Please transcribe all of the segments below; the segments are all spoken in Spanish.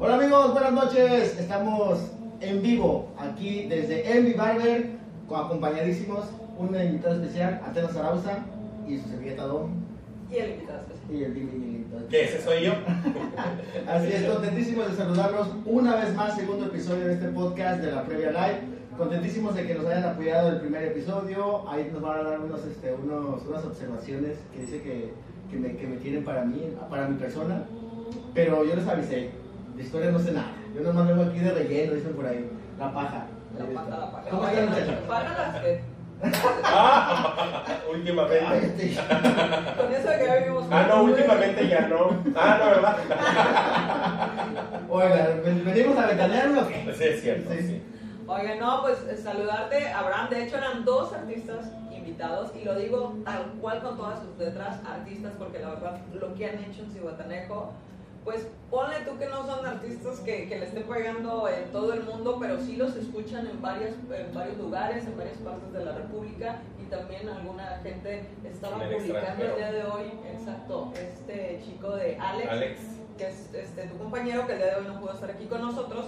Hola amigos, buenas noches. Estamos en vivo aquí desde Envy Barber, acompañadísimos un invitado especial, Atenas Arauza y su servilleta Dom Y el invitado especial. y el Dimi Que ese soy yo. Así es, contentísimos de saludarlos una vez más, segundo episodio de este podcast de la Previa Live. Contentísimos de que nos hayan apoyado el primer episodio. Ahí nos van a dar unos, este, unos, unas observaciones que dice que, que, me, que me tienen para mí, para mi persona. Pero yo les avisé, de historia no sé nada. Yo nomás vengo aquí de relleno, dicen por ahí. La paja. La paja, la paja. ¿Cómo están muchachos? Págalas, eh. Ah, últimamente. Con eso de que ya vivimos Ah, no, juntos, últimamente ya no. Ah, no, ¿verdad? Oigan, ¿ven- ¿venimos a qué? Sí, es cierto, Sí. sí. Oigan, no, pues eh, saludarte, Abraham. De hecho, eran dos artistas invitados y lo digo tal cual con todas sus letras, artistas, porque la verdad lo que han hecho en Cihuatanejo, pues ponle tú que no son artistas que, que le estén pegando en todo el mundo, pero sí los escuchan en, varias, en varios lugares, en varias partes de la República y también alguna gente estaba el publicando el día de hoy, exacto, este chico de Alex Alex. que es este, tu compañero que el día de hoy no pudo estar aquí con nosotros,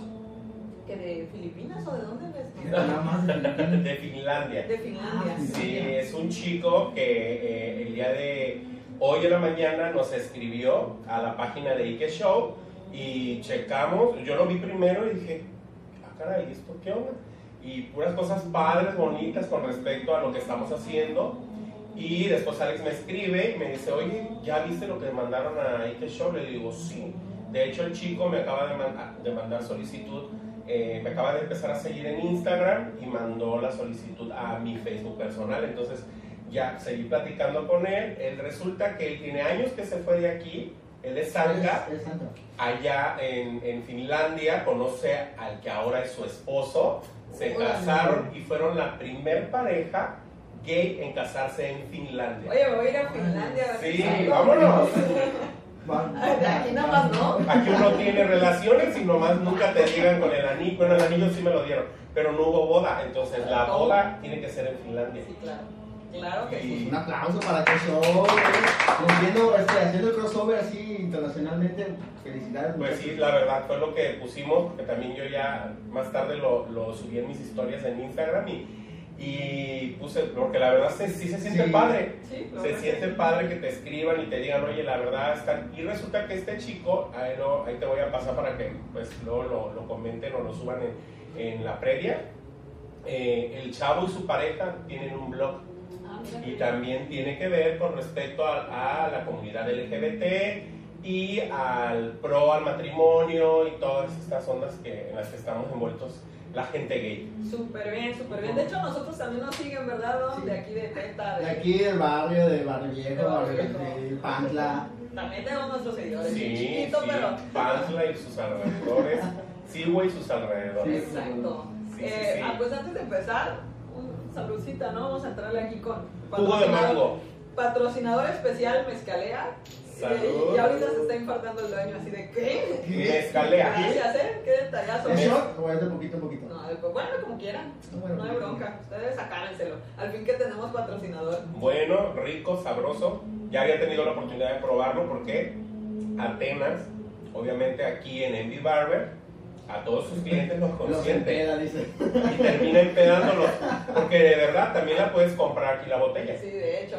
que de Filipinas o de dónde ves? Nada más de Filipinas. De Finlandia. De Finlandia. Ah, Sí, es un chico que eh, el día de hoy en la mañana nos escribió a la página de Ike Show y checamos. Yo lo vi primero y dije, ah, caray, ¿esto qué onda? Y puras cosas padres, bonitas con respecto a lo que estamos haciendo. Y después Alex me escribe y me dice, oye, ¿ya viste lo que mandaron a Ike Show? Le digo, sí. De hecho, el chico me acaba de, man- de mandar solicitud, eh, me acaba de empezar a seguir en Instagram y mandó la solicitud a mi Facebook personal. Entonces, ya seguí platicando con él. Él resulta que él tiene años que se fue de aquí. Él es Santa. allá en, en Finlandia, conoce al que ahora es su esposo, se casaron y fueron la primer pareja gay en casarse en Finlandia. Oye, voy a ir a Finlandia. Sí, vámonos. Aquí nada más, ¿no? Aquí uno tiene relaciones y nomás nunca te digan con el anillo. Bueno, el anillo sí me lo dieron, pero no hubo boda. Entonces la boda tiene que ser en Finlandia. Sí, claro. Claro que sí. Pues un aplauso para que show, cumpliendo, este, haciendo el crossover así internacionalmente. Felicidades. Pues sí, la verdad fue lo que pusimos, porque también yo ya más tarde lo, lo subí en mis historias en Instagram y, y puse, porque la verdad se- sí se siente Sí. padre. Sí, claro Se siente sí. padre que te escriban y te digan, oye, la verdad están. Y resulta que este chico, ahí, lo- ahí te voy a pasar para que pues luego lo, lo comenten o lo suban en, en la previa. Eh, el chavo y su pareja tienen un blog. Y también tiene que ver con respecto a, a la comunidad LGBT y al pro al matrimonio y todas estas ondas que, en las que estamos envueltos la gente gay. Súper bien, súper bien. De hecho, nosotros también nos siguen, ¿verdad? Don? Sí. De aquí de Teta. De aquí del barrio, de Barrio Viejo, De Barrio Viejo. de Pantla. También tenemos nuestros seguidores. Sí, chiquito, sí, pero. Pantla y sus alrededores, Silwa y sus alrededores. Exacto. Sí, sí, Eh, sí. ah, pues antes de empezar, saludcita, ¿no? Vamos a entrarle aquí con de mango. patrocinador especial Mezcalea. Salud. Y ahorita se está infartando el dueño, así de ¿qué? Mezcalea. Gracias, ¿eh? Qué detallazo. ¿Es shot o es de poquito poquito? No, pues bueno, como quieran. Bueno, No hay bronca. Ustedes acárenselo. Al fin que tenemos patrocinador. Bueno, rico, sabroso. Ya había tenido la oportunidad de probarlo porque Atenas, obviamente aquí en Envy Barber, a todos sus clientes los Los consiente. empeda, dice. y termina empedándolos. Porque de verdad también la puedes comprar aquí la botella. Sí, de hecho.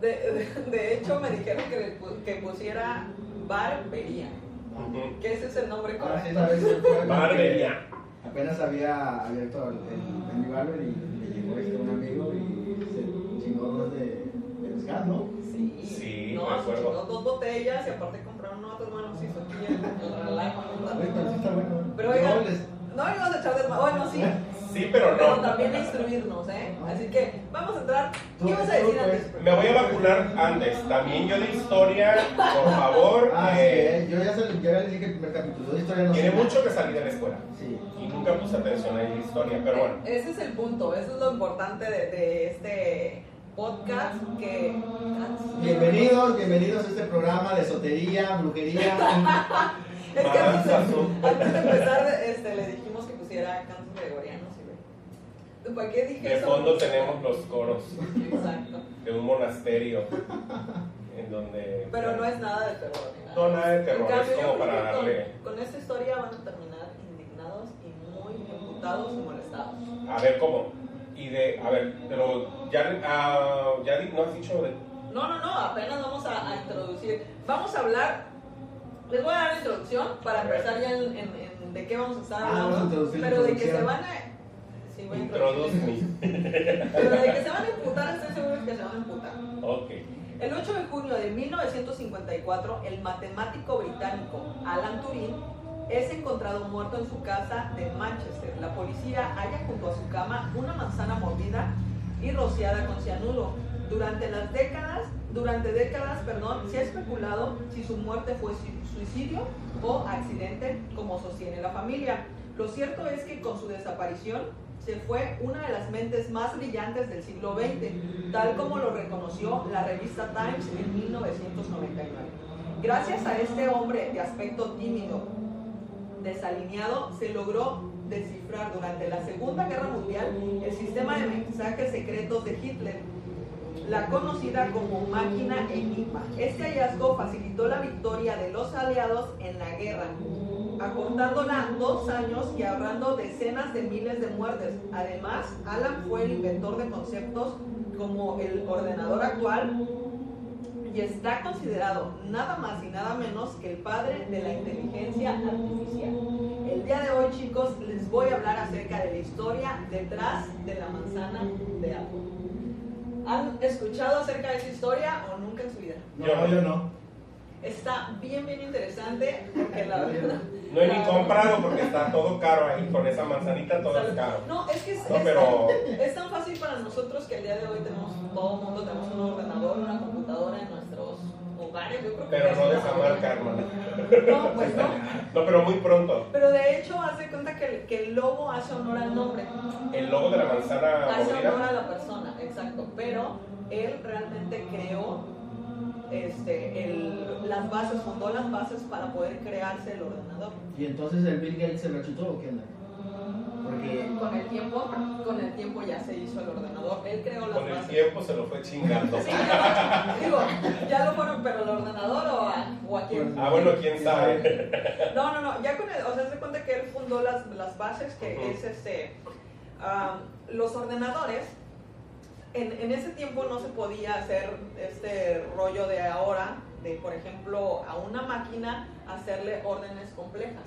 De, de, de hecho, me dijeron que, que pusiera barbería. Ujú. Que ese es el nombre Ahora sí correcto. sabes. fue- Barbería. Apenas había abierto el, el, el mi barber y le llegó este un amigo y se chingó dos de, de mezcal, ¿no? Sí, Sí, no, me se acuerdo. chingó dos botellas y aparte compraron relajo. ¿no? Oye, pero sí bueno. Pero oigan, No, les- no íbamos a echar de Bueno, sí, Sí, pero pero no. también a instruirnos, ¿eh? Así que vamos a entrar. ¿Qué vas a decir pues. antes? Me voy a vacunar antes. También yo de historia, por favor. Ah, eh, sí, yo ya, se, ya les dije el primer capítulo. De historia no tiene mucho que salir de la escuela. Sí. Y nunca puse atención en la historia, pero bueno. Ese es el punto, eso es lo importante de, de este podcast que... Bienvenidos, bienvenidos a este programa de esotería, brujería. Es que antes antes de empezar este, le dijimos que pusiera cantos gregorianos. ¿sí ve? ¿Para qué dije De eso? fondo tenemos los coros Exacto. de un monasterio en donde... Pero no es nada de terror. ni nada. No, nada de En terror, cambio, es como para que con- darle... Con, esta historia van a terminar indignados y muy imputados y molestados. A ver, ¿cómo? Y de, a ver, pero ya, ah, ya no has dicho de... No, no, no, apenas vamos a, a introducir. Vamos a hablar. Les voy a dar la introducción para empezar ya en, en- en de qué vamos a estar Ah, vamos a hablando. pero de que se van a. Sí, voy a introducir. Pero de que se van a imputar, estoy seguro que se van a imputar. Ok. El 8 de junio de 1954, el matemático británico Alan Turing es encontrado muerto en su casa de Manchester. La policía halla junto a su cama una manzana mordida y rociada con cianuro. Durante las décadas, durante décadas, perdón, se ha especulado si su muerte fue su- suicidio o accidente, como sostiene la familia. Lo cierto es que con su desaparición se fue una de las mentes más brillantes del siglo XX, tal como lo reconoció la revista Times en 1999. Gracias a este hombre de aspecto tímido, desalineado, se logró descifrar durante la Segunda Guerra Mundial el sistema de mensajes secretos de Hitler, la conocida como máquina Enigma. Este hallazgo facilitó la victoria de los aliados en la guerra, acortándola dos años y ahorrando decenas de miles de muertes. Además, Alan fue el inventor de conceptos como el ordenador actual y está considerado nada más y nada menos que el padre de la inteligencia artificial. El día de hoy, chicos, les voy a hablar acerca de la historia detrás de la manzana de Apple. ¿Han escuchado acerca de esa historia o nunca en su vida? No, Yo no. yo no. Está bien, bien interesante porque la verdad... No he ni comprado porque está todo caro ahí, con esa manzanita todo es caro. No, es que es, No, es pero- tan, es tan fácil para nosotros que el día de hoy tenemos, todo el mundo tenemos un ordenador, una computadora en nuestros Yo creo que Pero no de esa marca. No, pues no. No, pero muy pronto. Pero de hecho, haz de cuenta que, el- que el logo hace honor al nombre. El logo de la manzana Hace honor a la persona, exacto. Pero él realmente creó este, el- las bases, fundó las bases para poder crearse el ordenador. Y entonces el Bill Gates se lo chutó o qué onda? Porque Con el tiempo, con el tiempo ya se hizo el ordenador. Él creó las Con el bases. tiempo se lo fue chingando. Sí, ya, digo, ya lo fueron, pero el ordenador o a, o a quién. Ah, bueno, quién sabe. No, no, no, ya con el, o sea, se cuenta que él fundó las, las bases, que es este, am, los ordenadores, en, en ese tiempo no se podía hacer este rollo de ahora, de por ejemplo, a una máquina hacerle órdenes complejas.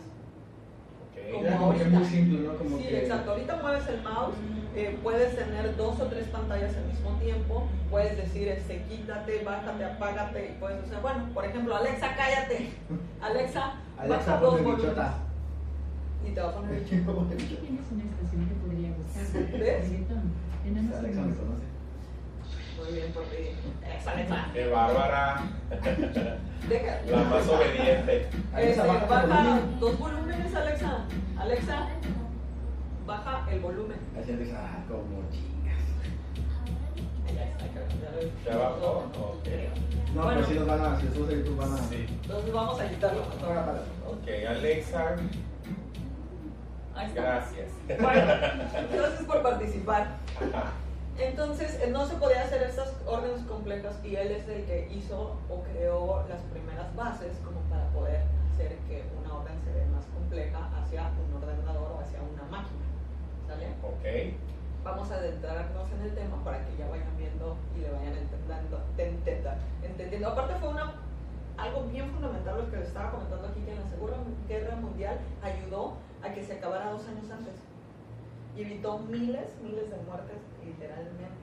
Como que muy simple, ¿no? Como Sí, que exacto. Ahorita mueves el mouse, eh, puedes tener dos o tres pantallas al mismo tiempo, puedes decir, este, quítate, bájate, apágate, y puedes hacer, bueno, por ejemplo, Alexa, cállate. Alexa, Alexa baja dos volúmenes. bichota. Y te va a poner tienes una estación que podría. Tenemos Alexa me un- conoce. Muy bien por ti. Alexa, Alexa. Qué bárbara. Deja. La más obediente. Alexa, Este, baja tu baja dos volúmenes, Alexa. Alexa, baja el volumen. Así Alexa, ah, como chingas. Ya está, ya lo- ¿Ya bajó? Ok. No, Bueno. pero si nos van a, si los de YouTube van a. Sí. Entonces vamos a quitarlo. Ok, Alexa, Ahí está. gracias. Bueno, gracias por participar. Entonces, eh, no se podía hacer estas órdenes complejas y él es el que hizo o creó las primeras bases como para poder hacer que una orden se ve más compleja hacia un ordenador o hacia una máquina. ¿Sale? Ok. Vamos a adentrarnos en el tema para que ya vayan viendo y le vayan entendiendo. entendiendo. Aparte fue una, algo bien fundamental lo que les estaba comentando aquí, que en la Segunda Guerra Mundial ayudó a que se acabara dos años antes. Y evitó miles, miles de muertes, literalmente.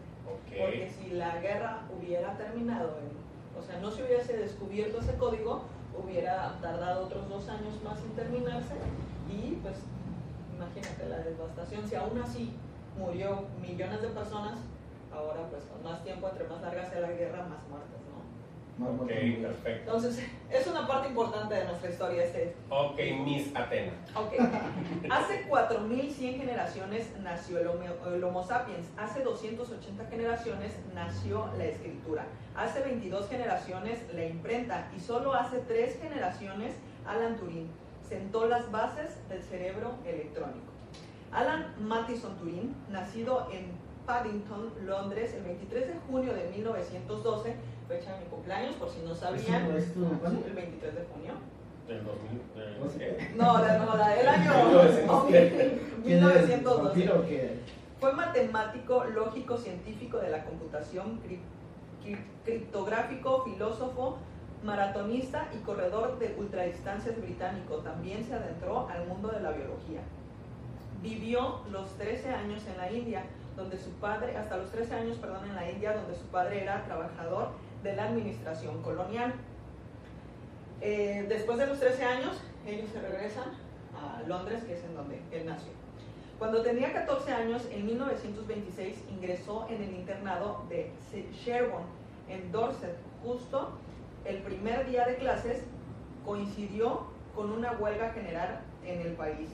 Porque si la guerra hubiera terminado, en- o sea, no se hubiese descubierto ese código, hubiera tardado otros dos años más en terminarse y pues imagínate la devastación. Si aún así murió millones de personas, ahora pues con más tiempo, entre más larga sea la guerra, más muertes, Ok, perfecto. Entonces, es una parte importante de nuestra historia este. Ok, Miss Atena. Ok. Hace 4100 generaciones nació el Homo, el Homo sapiens. Hace 280 generaciones nació la escritura. Hace 22 generaciones la imprenta. Y solo hace 3 generaciones Alan Turing sentó las bases del cerebro electrónico. Alan Mattison Turing, nacido en Paddington, Londres, el 23 de junio de 1912, fecha de mi cumpleaños, por si no ¿Es sabían. tu- es tu cuándo? El 23 de junio. Del 2000. del- ¿Cómo se ¿qué? No, la, no, la del año 1900. ¿Quién es? 1912. ¿Vampiro o qué? Fue matemático, lógico, científico de la computación, cri- cri- criptográfico, filósofo, maratonista y corredor de ultradistancias británico. También se adentró al mundo de la biología. Vivió los 13 años en la India, donde su padre, hasta los 13 años, perdón, en la India, donde su padre era trabajador de la administración colonial. Eh, después de los 13 años, ellos se regresan a Londres, que es en donde él nació. Cuando tenía 14 años, en 1926 ingresó en el internado de Sherborne, en Dorset. Justo el primer día de clases coincidió con una huelga general en el país.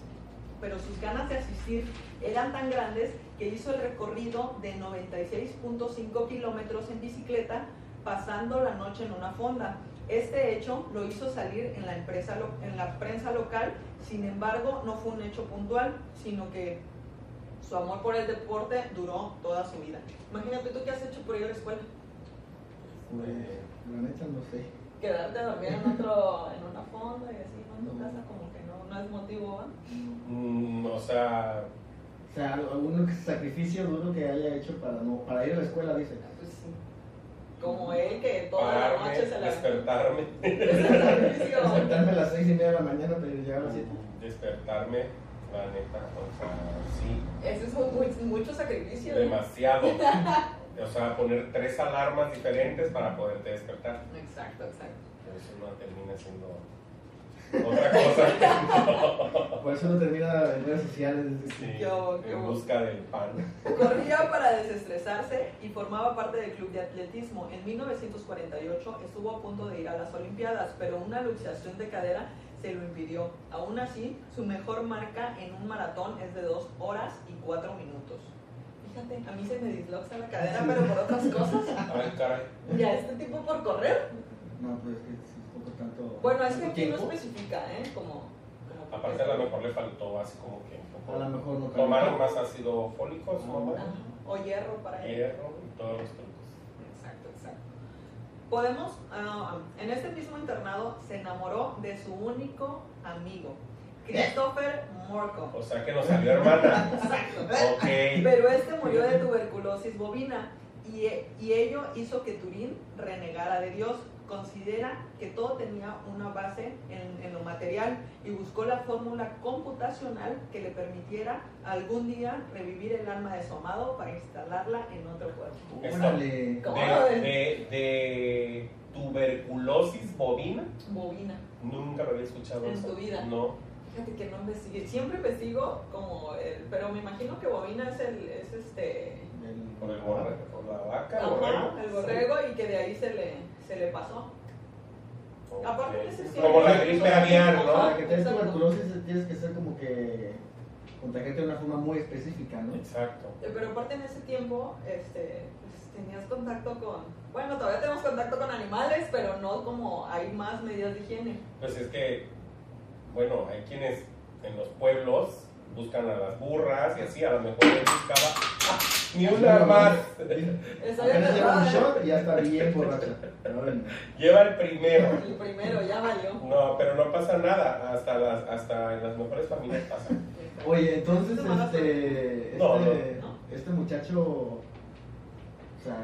Pero sus ganas de asistir eran tan grandes que hizo el recorrido de 96.5 kilómetros en bicicleta, pasando la noche en una fonda. Este hecho lo hizo salir en la, empresa, lo- en la prensa local, sin embargo no fue un hecho puntual, sino que su amor por el deporte duró toda su vida. Imagínate tú qué has hecho por ir a la escuela. Pues, la neta no sé. Quedarte a dormir en, otro, en una fonda y así, ¿no? En tu casa como que no, no es motivo, ¿va? Mm, o sea, O sea, algún sacrificio duro que haya hecho para no para ir a la escuela, dice. Como él que toda la pararme, noche se la... despertarme, sacrificio. Despertarme a las seis y media de la mañana para llegar a las siete. despertarme, la neta, o sea, sí, Ese es un, muy- mucho sacrificio. demasiado. O sea, poner tres alarmas diferentes para poderte despertar. Exacto, exacto. Eso no termina siendo otra cosa. Por eso no termina en redes sociales. Sí, Yo- yo- en busca del pan. Corría para desestresarse y formaba parte del club de atletismo. En 1948 estuvo a punto de ir a las Olimpiadas, pero una luxación de cadera se lo impidió. Aún así, su mejor marca en un maratón es de 2 horas y 4 minutos. Fíjate, a mí se me disloca la cadera, pero por otras cosas. Ay, caray. Ya este tipo por correr. No, pues es que poco. Bueno, es que aquí no especifica, ¿eh? Como, como Aparte, a lo mejor le faltó así como que un A lo poco. mejor no Tomar calentó. más ácido fólico, su mamá. Ajá. O hierro para él. Hierro y todos los trucos. Exacto, exacto. Podemos, ah, en este mismo internado se enamoró de su único amigo, Christopher Morcom. O sea que nos salió hermana. Exacto. Ok. Pero este murió de tuberculosis bovina y, y ello hizo que Turín renegara de Dios. Considera que todo tenía una base en, en lo material y buscó la fórmula computacional que le permitiera algún día revivir el alma de su amado para instalarla en otro cuerpo. Órale. ¿Cómo? De, de, de tuberculosis bovina. Bovina. Nunca lo había escuchado En eso. tu vida. No. Fíjate que no investigué. Siempre investigo como el, pero me imagino que bovina es el, es este, El- Por el borrego, por la vaca, el ajá, borrego. el borrego y que de ahí se le, se le pasó. Aparte de ese Como la gripe aviar, ¿no? Para que te des Exacto. tuberculosis tienes que ser como que contagiarte de una forma muy específica, ¿no? Exacto. Eh, Pero aparte en ese tiempo, este, pues tenías contacto con, bueno, todavía tenemos contacto con animales, pero no como hay más medidas de higiene. Pues es que, bueno, hay quienes en los pueblos buscan a las burras y así, a lo mejor él buscaba ¡ah! ni una más. Apenas lleva un aterrada. shot y ya está bien borracha. Lleva el primero. El primero ya valió. No, pero no pasa nada. Hasta, las, hasta en las mejores familias pasa. Oye, entonces ¿Te mandas este, este, No, no. este muchacho, o sea,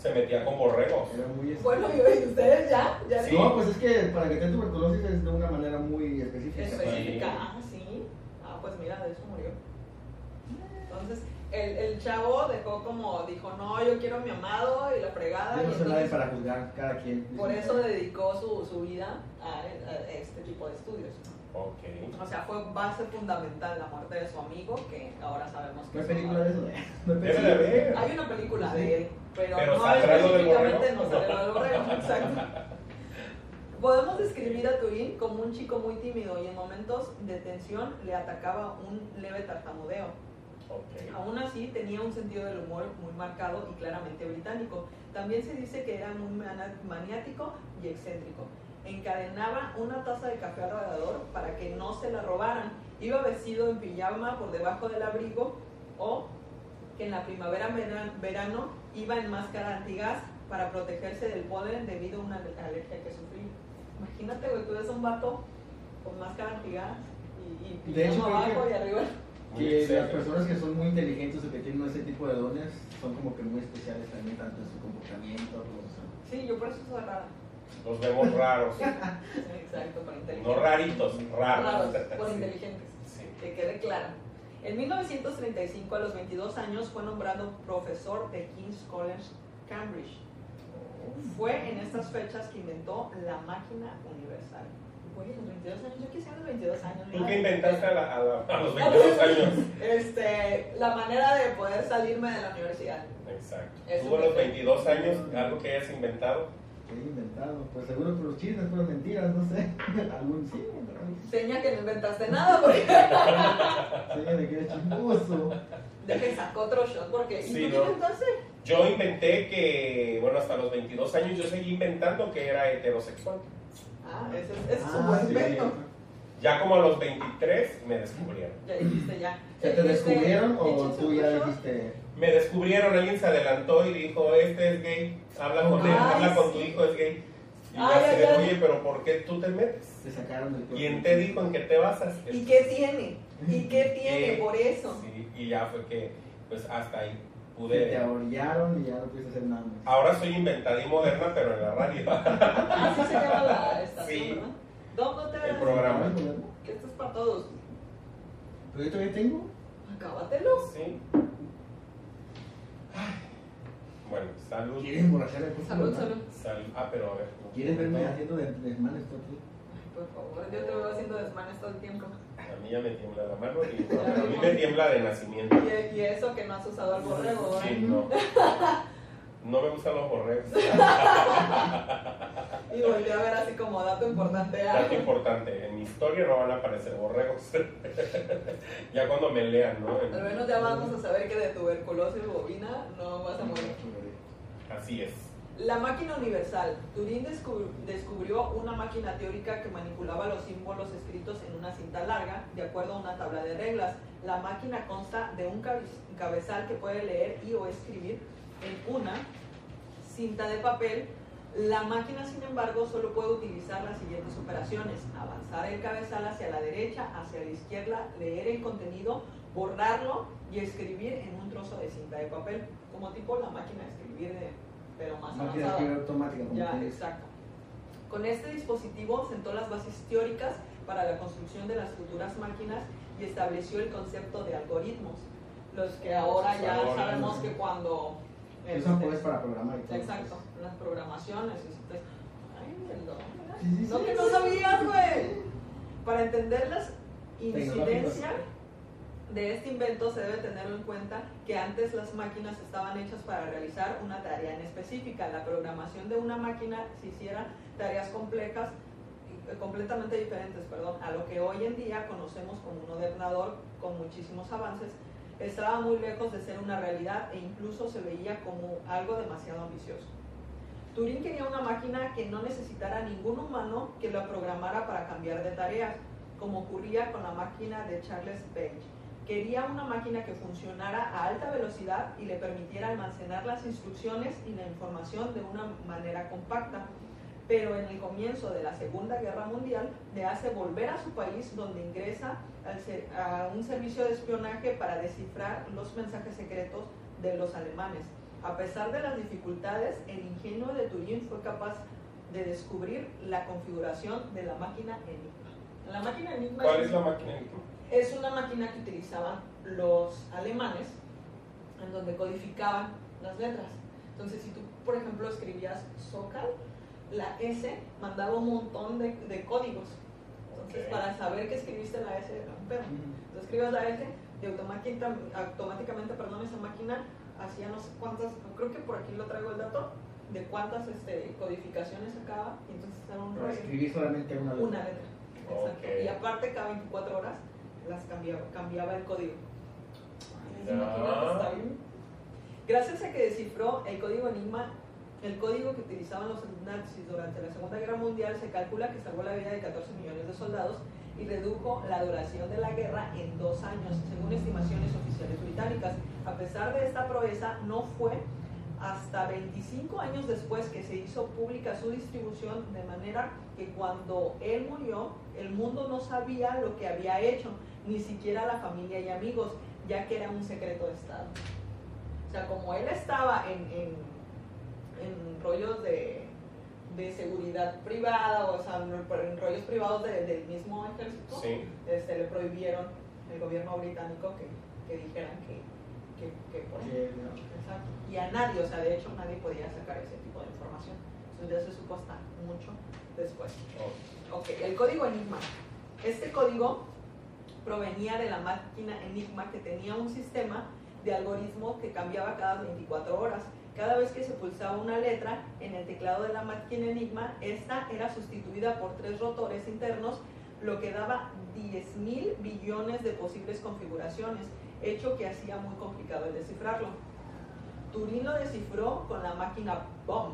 Se metía con borregos. era muy... Bueno, y ustedes ya, ya Sí. No, pues es que para que te dé tuberculosis es de una manera muy específica. específica. Pues mira, de eso murió. Entonces, el, el chavo dejó como, dijo, no, yo quiero a mi amado y la fregada. Yo y no soy nadie para juzgar cada quien. por eso dedicó su, su vida a, a este tipo de estudios. Ok. O sea, fue base fundamental la muerte de su amigo, que ahora sabemos que ¿No su película de eso? No hay Debe de haber. Hay una película Sí. de él, pero, Pero no ¿saldrá lo del específicamente no sale exacto. Podemos describir a Turín como un chico muy tímido y en momentos de tensión le atacaba un leve tartamudeo. Ok. Aún así, tenía un sentido del humor muy marcado y claramente británico. También se dice que era muy maniático y excéntrico. Encadenaba una taza de café alrededor para que no se la robaran. Iba vestido en pijama por debajo del abrigo o que en la primavera vera- verano iba en máscara antigás para protegerse del polen debido a una alergia que sufrí. Imagínate, güey, tú eres un vato con máscara antigás y, y De hecho, abajo que- y arriba. Que las personas que son muy inteligentes o que tienen ese tipo de dones son como que muy especiales también, tanto en su comportamiento, como. Sí, yo por eso soy rara. Los vemos raros. Sí, exacto, por inteligente. No raritos, raros. Raros, por inteligentes. Sí. Que quede claro. En 1935, a los 22 años, fue nombrado profesor de King's College, Cambridge. Fue en estas fechas que inventó la máquina universal. Oye, los 22 años, yo quisiera los 22 años. ¿Tú qué inventaste a, la- a la- a los 22 años? Este, la manera de poder salirme de la universidad. Exacto. Eso Tú a los que- 22 años, algo que hayas inventado. ¿Qué he inventado? Pues seguro que los chismes fueron mentiras, no sé. Algún sí, Seña que no inventaste nada, porque Sí, de que eres chismoso. de que sacó otro shot. Porque, ¿y Sí, tú qué ¿no? inventaste? Yo inventé que, bueno, hasta los 22 años yo seguí inventando que era heterosexual. Ah, ese es, un Ah, buen sí. invento. Ya como a los 23 me descubrieron. Ya dijiste ya. ¿Se te descubrieron o tú ya dijiste? Me descubrieron, alguien se adelantó y dijo, este es gay, habla con él, Ay, habla con tu hijo, es gay. Y Ay, ay, de, ay. oye, pero ¿por qué tú te metes? Te sacaron del cuerpo. ¿Quién te dijo en qué te basas? ¿Y qué tiene? ¿Y qué tiene Eh, por eso? Sí, y ya fue que, pues hasta ahí Te orillaron y ya no pudiste hacer nada más. Ahora soy inventada y moderna, pero en la radio. Así se llama la estación, Sí. ¿verdad? ¿Dónde te El programa. Que esto es para todos. ¿Pero yo todavía tengo? Acábatelo. Sí. Ay. Bueno, salud. ¿Quieres emborrachar el? Salud, salud. Salud. Ah, pero a ver. ¿Quieres verme haciendo de- desmanes todo aquí? Ay, por favor, yo te veo haciendo desmanes todo el tiempo. A mí ya me tiembla la mano y a mí me tiembla de nacimiento. Y, y eso que no has usado el borrego. Sí, no. No me gustan los borregos. Y volví a ver así como dato importante. ah, Dato importante, en mi historia no van a aparecer borregos. ya cuando me lean, ¿no? Al menos ya vamos a saber que de tuberculosis bovina no vas a morir. Así es. La máquina universal. Descub- descubrió una máquina teórica que manipulaba los símbolos escritos en una cinta larga de acuerdo a una tabla de reglas. La máquina consta de un cabe- cabezal que puede leer y o escribir en una cinta de papel. La máquina, sin embargo, solo puede utilizar las siguientes operaciones. Avanzar el cabezal hacia la derecha, hacia la izquierda, leer el contenido, borrarlo y escribir en un trozo de cinta de papel. Como tipo la máquina de escribir, de- pero más Máquina avanzada. automática, como Ya, exacto. Con este dispositivo sentó las bases teóricas para la construcción de las futuras máquinas y estableció el concepto de algoritmos, los que ahora ya sabemos que cuando... Se usan este, pues para programar y todo. Exacto, las programaciones. este, Ay, ¿verdad? Sí, sí, No sí. que no sabías, güey. Para entender las Tecnológicos. De este invento se debe tener en cuenta que antes las máquinas estaban hechas para realizar una tarea en específica. La programación de una máquina se hiciera tareas complejas eh, completamente diferentes, perdón, a lo que hoy en día conocemos como un ordenador con muchísimos avances, estaba muy lejos de ser una realidad e incluso se veía como algo demasiado ambicioso. Turing quería una máquina que no necesitara ningún humano que la programara para cambiar de tareas, como ocurría con la máquina de Charles Babbage. Quería una máquina que funcionara a alta velocidad y le permitiera almacenar las instrucciones y la información de una manera compacta. Pero en el comienzo de la Segunda Guerra Mundial le hace volver a su país donde ingresa a un servicio de espionaje para descifrar los mensajes secretos de los alemanes. A pesar de las dificultades, el ingenio de Turing fue capaz de descubrir la configuración de la máquina Enigma. La máquina Enigma ¿Cuál es la máquina? Es una máquina que utilizaban los alemanes en donde codificaban las letras. Entonces, si tú, por ejemplo, escribías Zócal, la S mandaba un montón de, de códigos. Entonces, Ok. para saber que escribiste la S era un pedo. Entonces, escribes la S y automática- automáticamente, perdón, esa máquina hacía no sé cuántas, creo que por aquí lo traigo el dato, de cuántas este, codificaciones sacaba, y entonces era un Para rollo. escribir solamente una letra. Una letra. Exacto. Ok. Y aparte cada 24 horas las cambiaba, cambiaba el código. Está bien. Gracias a que descifró el código Enigma, el código que utilizaban los nazis durante la Segunda Guerra Mundial, se calcula que salvó la vida de 14 millones de soldados y redujo la duración de la guerra en dos años, según estimaciones oficiales británicas. A pesar de esta proeza, no fue hasta 25 años después que se hizo pública su distribución, de manera que cuando él murió, el mundo no sabía lo que había hecho, ni siquiera la familia y amigos, ya que era un secreto de Estado. O sea, como él estaba en, en, en rollos de, de seguridad privada, o sea, en rollos privados de- del mismo ejército, Sí. este, le prohibieron el gobierno británico que, que dijeran que, que, que no. Exacto. Y a nadie, o sea, de hecho nadie podía sacar ese tipo de información. Entonces ya se supo hasta mucho después. Oh, Ok, el código Enigma. Este código provenía de la máquina Enigma que tenía un sistema de algoritmo que cambiaba cada 24 horas. Cada vez que se pulsaba una letra en el teclado de la máquina Enigma, esta era sustituida por tres rotores internos, lo que daba 10 mil billones de posibles configuraciones, hecho que hacía muy complicado el descifrarlo. Turing lo descifró con la máquina BOM,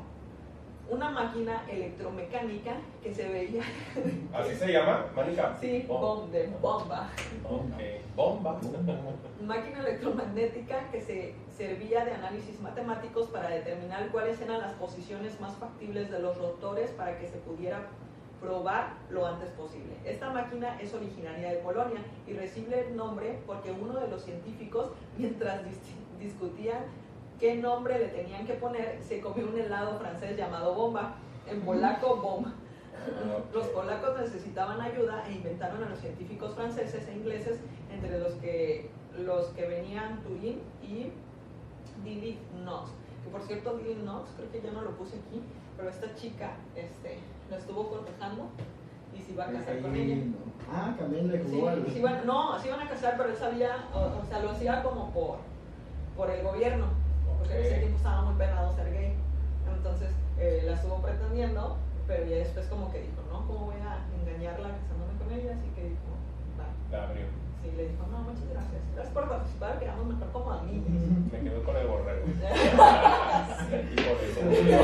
una máquina electromecánica que se veía ¿Así se llama? ¿Manica? Sí, Oh, bom, de bomba. ok. Bomba. Máquina electromagnética que se servía de análisis matemáticos para determinar cuáles eran las posiciones más factibles de los rotores para que se pudiera probar lo antes posible. Esta máquina es originaria de Polonia y recibe el nombre porque uno de los científicos, mientras dis- discutían qué nombre le tenían que poner, se comió un helado francés llamado bomba, en polaco bomba. Los polacos necesitaban ayuda e inventaron a los científicos franceses e ingleses, entre los que, los que venían Turing y Didi Knox. Que por cierto, Didi Knox, creo que ya no lo puse aquí, pero esta chica este, lo estuvo cortejando y se iba a casar con ella. No. Ah, también le Sí, jugó al. sí iban- no, se iban a casar, pero él sabía, o, o sea, lo hacía como por, por el gobierno, porque en ese tiempo estaba muy penado ser gay. Entonces eh, la estuvo pretendiendo, pero ya después como que dijo, no, ¿cómo voy a engañarla casándome con ella? Así que dijo, La abrió. Sí, le dijo, no, muchas gracias. Gracias por participar, quedamos mejor como amigos. Me quedo con el borrego. Y por eso murió.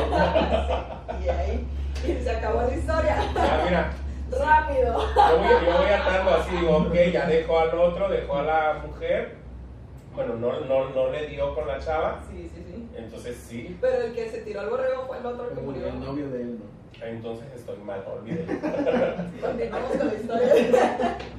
y ahí y se acabó la historia. Ah, mira. Rápido. Yo voy, yo voy atando así, digo, ok, ya dejó al otro, dejó a la mujer. Bueno, no, no, no le dio con la chava. Sí, sí, sí. Entonces sí, Pero el que se tiró al borrego fue el otro que Como murió. el novio de él, ¿no? entonces estoy mal, olvídelo. Continuamos con la historia.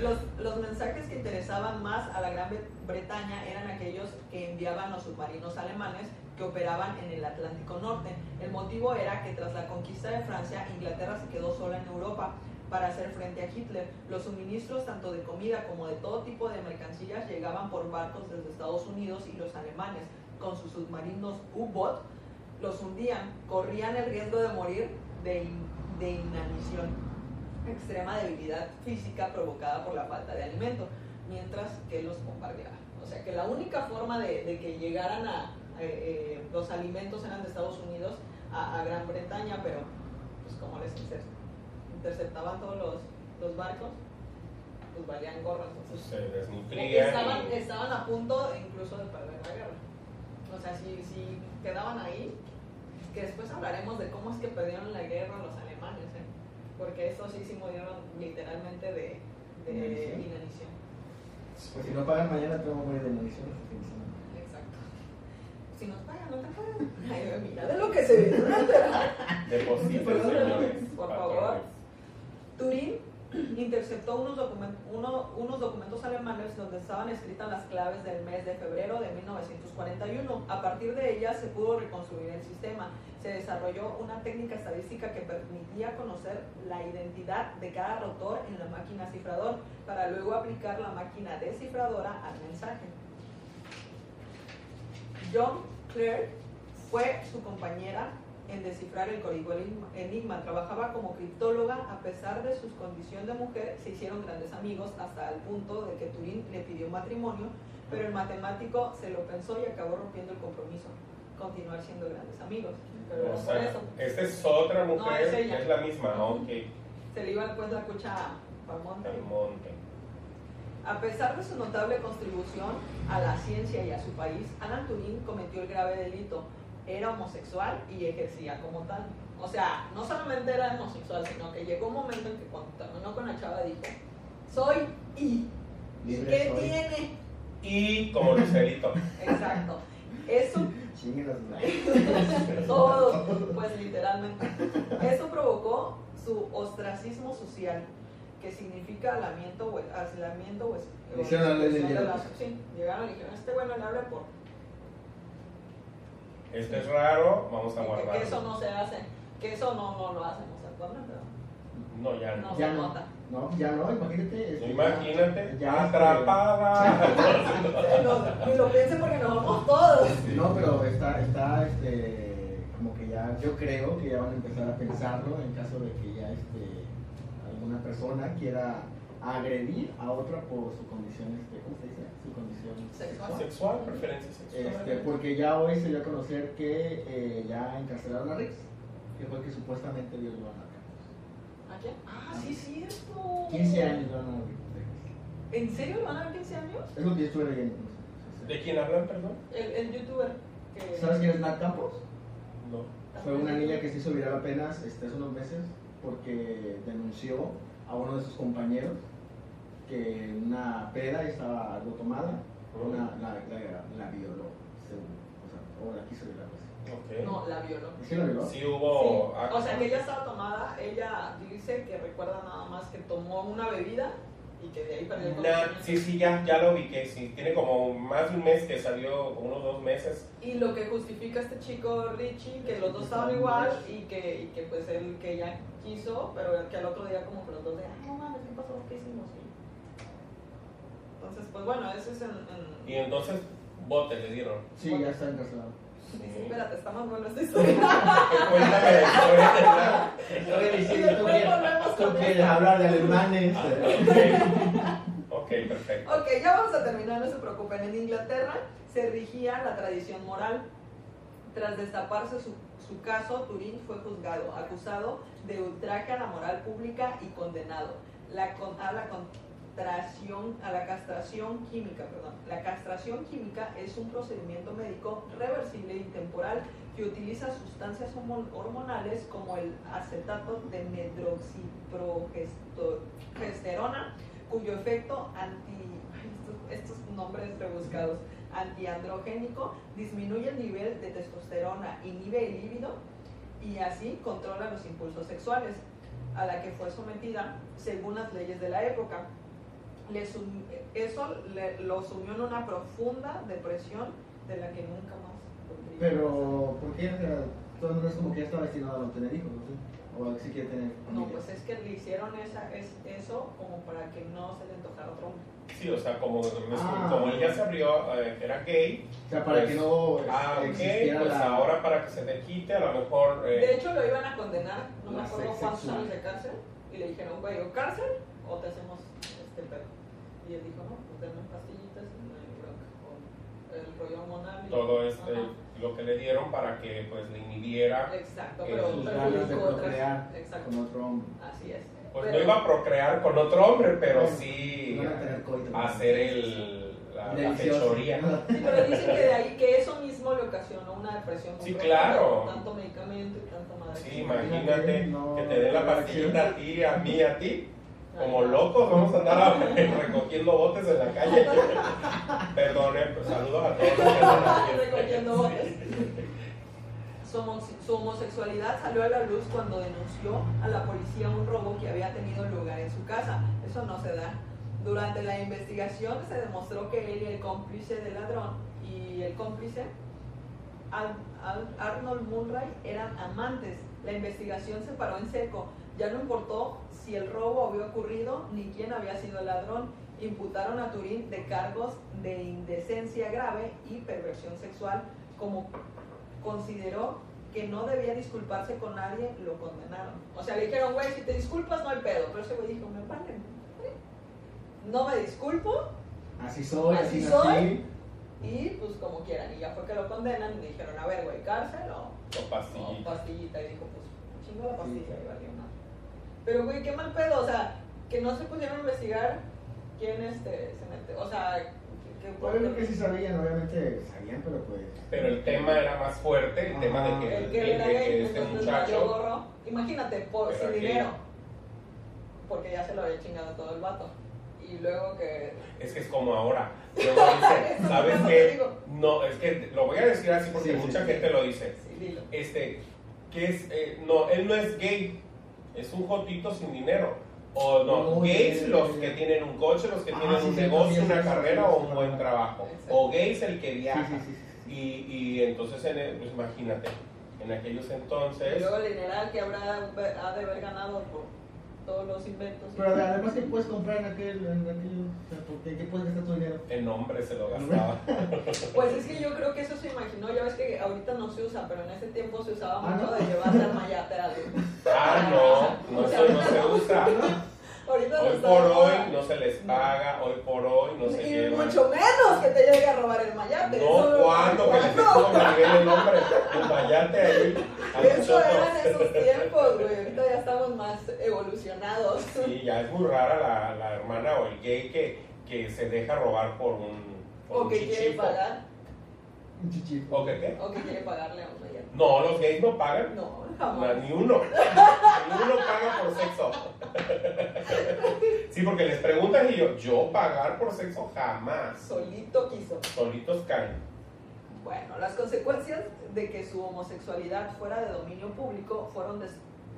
Los, mensajes que interesaban más a la Gran Bretaña eran aquellos que enviaban los submarinos alemanes que operaban en el Atlántico Norte. El motivo era que tras la conquista de Francia, Inglaterra se quedó sola en Europa para hacer frente a Hitler. Los suministros tanto de comida como de todo tipo de mercancías llegaban por barcos desde Estados Unidos y los alemanes, con sus submarinos U-Boot, los hundían, corrían el riesgo de morir de, in- de inanición, extrema debilidad física provocada por la falta de alimento, mientras que los bombardeaban. O sea que la única forma de, de que llegaran a eh, eh, los alimentos eran de Estados Unidos a, a Gran Bretaña, pero pues como les inter- interceptaban todos los, los barcos, pues valían gorras. Entonces, Se desnutrían. estaban, y- estaban a punto incluso de perder la guerra. O sea, si, si quedaban ahí, que después hablaremos de cómo es que perdieron la guerra los ¿eh? Porque estos sí, sí murieron literalmente de, de Inanición. inanición. Pues si no pagan mañana, te vamos a morir de semana. Exacto. Si nos pagan, no te pagan. Ay, mira de lo que se enterar. Depositen, señores. por favor. Turín interceptó unos, documen- uno- unos documentos alemanes donde estaban escritas las claves del mes de febrero de 1941. A partir de ellas se pudo reconstruir el sistema. Se desarrolló una técnica estadística que permitía conocer la identidad de cada rotor en la máquina cifrador para luego aplicar la máquina descifradora al mensaje. John Clare fue su compañera en descifrar el código enigma-. Trabajaba como criptóloga, a pesar de su condición de mujer, se hicieron grandes amigos hasta el punto de que Turing le pidió matrimonio, pero el matemático se lo pensó y acabó rompiendo el compromiso. Continuar siendo grandes amigos. Pero O no por sea, eso. esta es otra No, mujer, es ella. es la misma, ok. Se le iba pues la cucha al monte. Al monte. A pesar de su notable contribución a la ciencia y a su país, Alan Turing cometió el grave delito. Era homosexual y ejercía como tal. O sea, no solamente era homosexual, sino que llegó un momento en que cuando terminó con la chava dijo, soy y. ¿Y Libre qué soy. tiene? Y como Lucerito. Exacto. Eso Todo, pues literalmente. Eso provocó su ostracismo social, que significa alamiento o aislamiento o exclusión de la- Sí, llegaron y dijeron, este bueno le habla por... Esto es raro, vamos a guardarlo. Que eso no se hace, que eso no, no lo hacemos actualmente. ¿no? Ya no. No. Ya se no. nota. No, ya no, imagínate. este, Imagínate, ya, este, atrapada. No, ni lo piense porque nos vamos todos. No, pero está, está, este, como que ya, yo creo que ya van a empezar a pensarlo en caso de que ya, este, alguna persona quiera agredir a otra por su condición, este, Sexual. sexual. Preferencia sexual. Este, porque ya hoy se dio a conocer que eh, ya encarcelaron a Rix, que fue que supuestamente violó a Naka. ¿A quién? Ah, sí, es cierto. 15 años van a. ¿En serio le van a dar 15 años? Es lo que yo estuve leyendo. no sé, ¿De quién hablan, perdón? El, el youtuber que... ¿Sabes quién es Nat Campos? No. Fue una niña que se hizo viral apenas este, hace unos meses porque denunció a uno de sus compañeros que en una peda estaba algo tomada, una, la, la, la violó, según, o sea, o la quiso violar. pues. Ok. No, la violó. ¿Sí la violó? Sí hubo. Sí. O sea, que ella estaba tomada, ella dice que recuerda nada más que tomó una bebida y que de ahí perdió el Na- conocimiento. sí, sí, ya, ya lo ubiqué. Sí, tiene como más de un mes que salió, unos dos meses. Y lo que justifica este chico Richie, que los dos estaban igual y que, y que pues él que ella quiso, pero que al otro día como que los dos de, ay no mames, ¿qué pasó? ¿Qué hicimos? Y- Entonces, pues bueno, ese es en... en- Y entonces, bote le dieron. Sí, ya está encarcelado. Sí. Espérate, está más buena esta historia. Cuéntame la historia de la- Oye, sí, tú quieres, con hablar de alemanes. Ah, ok. Ok, perfecto. Ok, ya vamos a terminar, no se preocupen. En Inglaterra se rigía la tradición moral. Tras destaparse su, su caso, Turín fue juzgado, acusado de ultraje a la moral pública y condenado la con- a la castración, a la castración química. Perdón. La castración química es un procedimiento médico reversible y temporal que utiliza sustancias hormonales como el acetato de medroxiprogesterona cuyo efecto anti estos nombres rebuscados antiandrogénico disminuye el nivel de testosterona, inhibe el líbido y así controla los impulsos sexuales a la que fue sometida según las leyes de la época. Le sum- eso le- lo sumió en una profunda depresión de la que nunca más podría Pero, ¿por qué? O sea, Entonces no es como que ya está destinado a no tener hijos, ¿no? O si quiere tener No, pues es que le hicieron esa, es, eso como para que no se le antojara otro hombre. Sí, o sea, como, Ah. como él ya se abrió, eh, era gay. O sea, para pues, que no Ah, ok, existiera pues la... ahora para que se te quite, a lo mejor. eh, De hecho, lo iban a condenar, no me acuerdo cuántos años de cárcel, y le dijeron, güey, o cárcel o te hacemos este. Y él dijo, no, pues denme pastillitas y no hay bronca. O el rollo hormonal. y- todo este, Ajá. lo que le dieron para que pues le inhibiera. Exacto, pero sus ganas de procrear Exacto, con otro hombre. así es. Pues Pero- no iba a procrear con otro hombre, pero Bueno, sí coito. hacer el, la, la fechoría. Sí, pero dicen que de ahí que eso mismo le ocasionó una depresión muy Sí, claro. tanto medicamento y tanta madre. Sí, imagínate No, que te den la no, pastillita a ti, a mí, a ti. Como locos, vamos a andar a- recogiendo botes en la calle. Perdone, pues saludos a todos. recogiendo botes. Su, homo- su homosexualidad salió a la luz cuando denunció a la policía un robo que había tenido lugar en su casa. Eso no se da. Durante la investigación se demostró que él y el cómplice del ladrón y el cómplice Arnold Munray eran amantes. La investigación se paró en seco. Ya no importó si el robo había ocurrido ni quién había sido el ladrón. Imputaron a Turín de cargos de indecencia grave y perversión sexual. Como consideró que no debía disculparse con nadie, lo condenaron. O sea, le dijeron, güey, si te disculpas no hay pedo. Pero ese güey dijo, me vale. No me disculpo Así soy, así, soy. y pues como quieran. Y ya fue que lo condenan y dijeron, a ver, güey, cárcel o o pastillita. pastillita. Y dijo, pues chingo la pastilla y valió. Pero, güey, qué mal pedo. O sea, que no se pusieron a investigar quién este, se mete. O sea, que, que- sí sabían, obviamente sabían, pero pues. Pero el tema era más fuerte, el tema de que, el que era gay, que este muchacho. gorro. Imagínate, por, sin gay. dinero. Porque ya se lo había chingado todo el vato. Y, luego que... Es que es como ahora. Luego dice, ¿sabes qué? No, es que lo voy a decir así porque Sí, sí, mucha sí. gente lo dice. Sí, dilo. Este, que es, eh, no, él no es gay, es un jotito sin dinero. O no, No, gays los que tienen un coche, los que Ah, tienen sí, un sí, negocio, una carrera o un buen trabajo. O gays el que viaja. sí, sí, sí. Y, y entonces, en el- pues imagínate, en aquellos Y entonces... luego el que habrá ha de haber ganado por todos los inventos. Pero además que puedes comprar en aquel, en aquel, o sea, porque ¿qué puedes gastar tu dinero? El nombre se lo gastaba. Pues es que yo creo que eso se imaginó, ya ves que ahorita no se usa, pero en ese tiempo se usaba Ah, mucho ¿no? de llevarte al mayate a Ah, no, no, eso no se usa. Ahorita Hoy por hoy no se les paga, hoy por hoy no se Y lleva. mucho menos que te llegue a robar el mayate. No, ¿cuándo? Que estuvo Maribel el nombre. El mayate ahí. Eso choto. era en esos tiempos, güey. Ahorita ya estamos más evolucionados. Sí, ya es muy rara la, la hermana o el gay que, que se deja robar por un, por O un que quiere pagar. Un chichifo. ¿O que qué? O que quiere pagarle a un mayate. No, los gays no pagan. No, No, ni uno. Ni uno paga por sexo. Sí, porque les preguntan y yo, yo pagar por sexo jamás. Solito quiso. Solitos caen. Bueno, las consecuencias de que su homosexualidad fuera de dominio público fueron,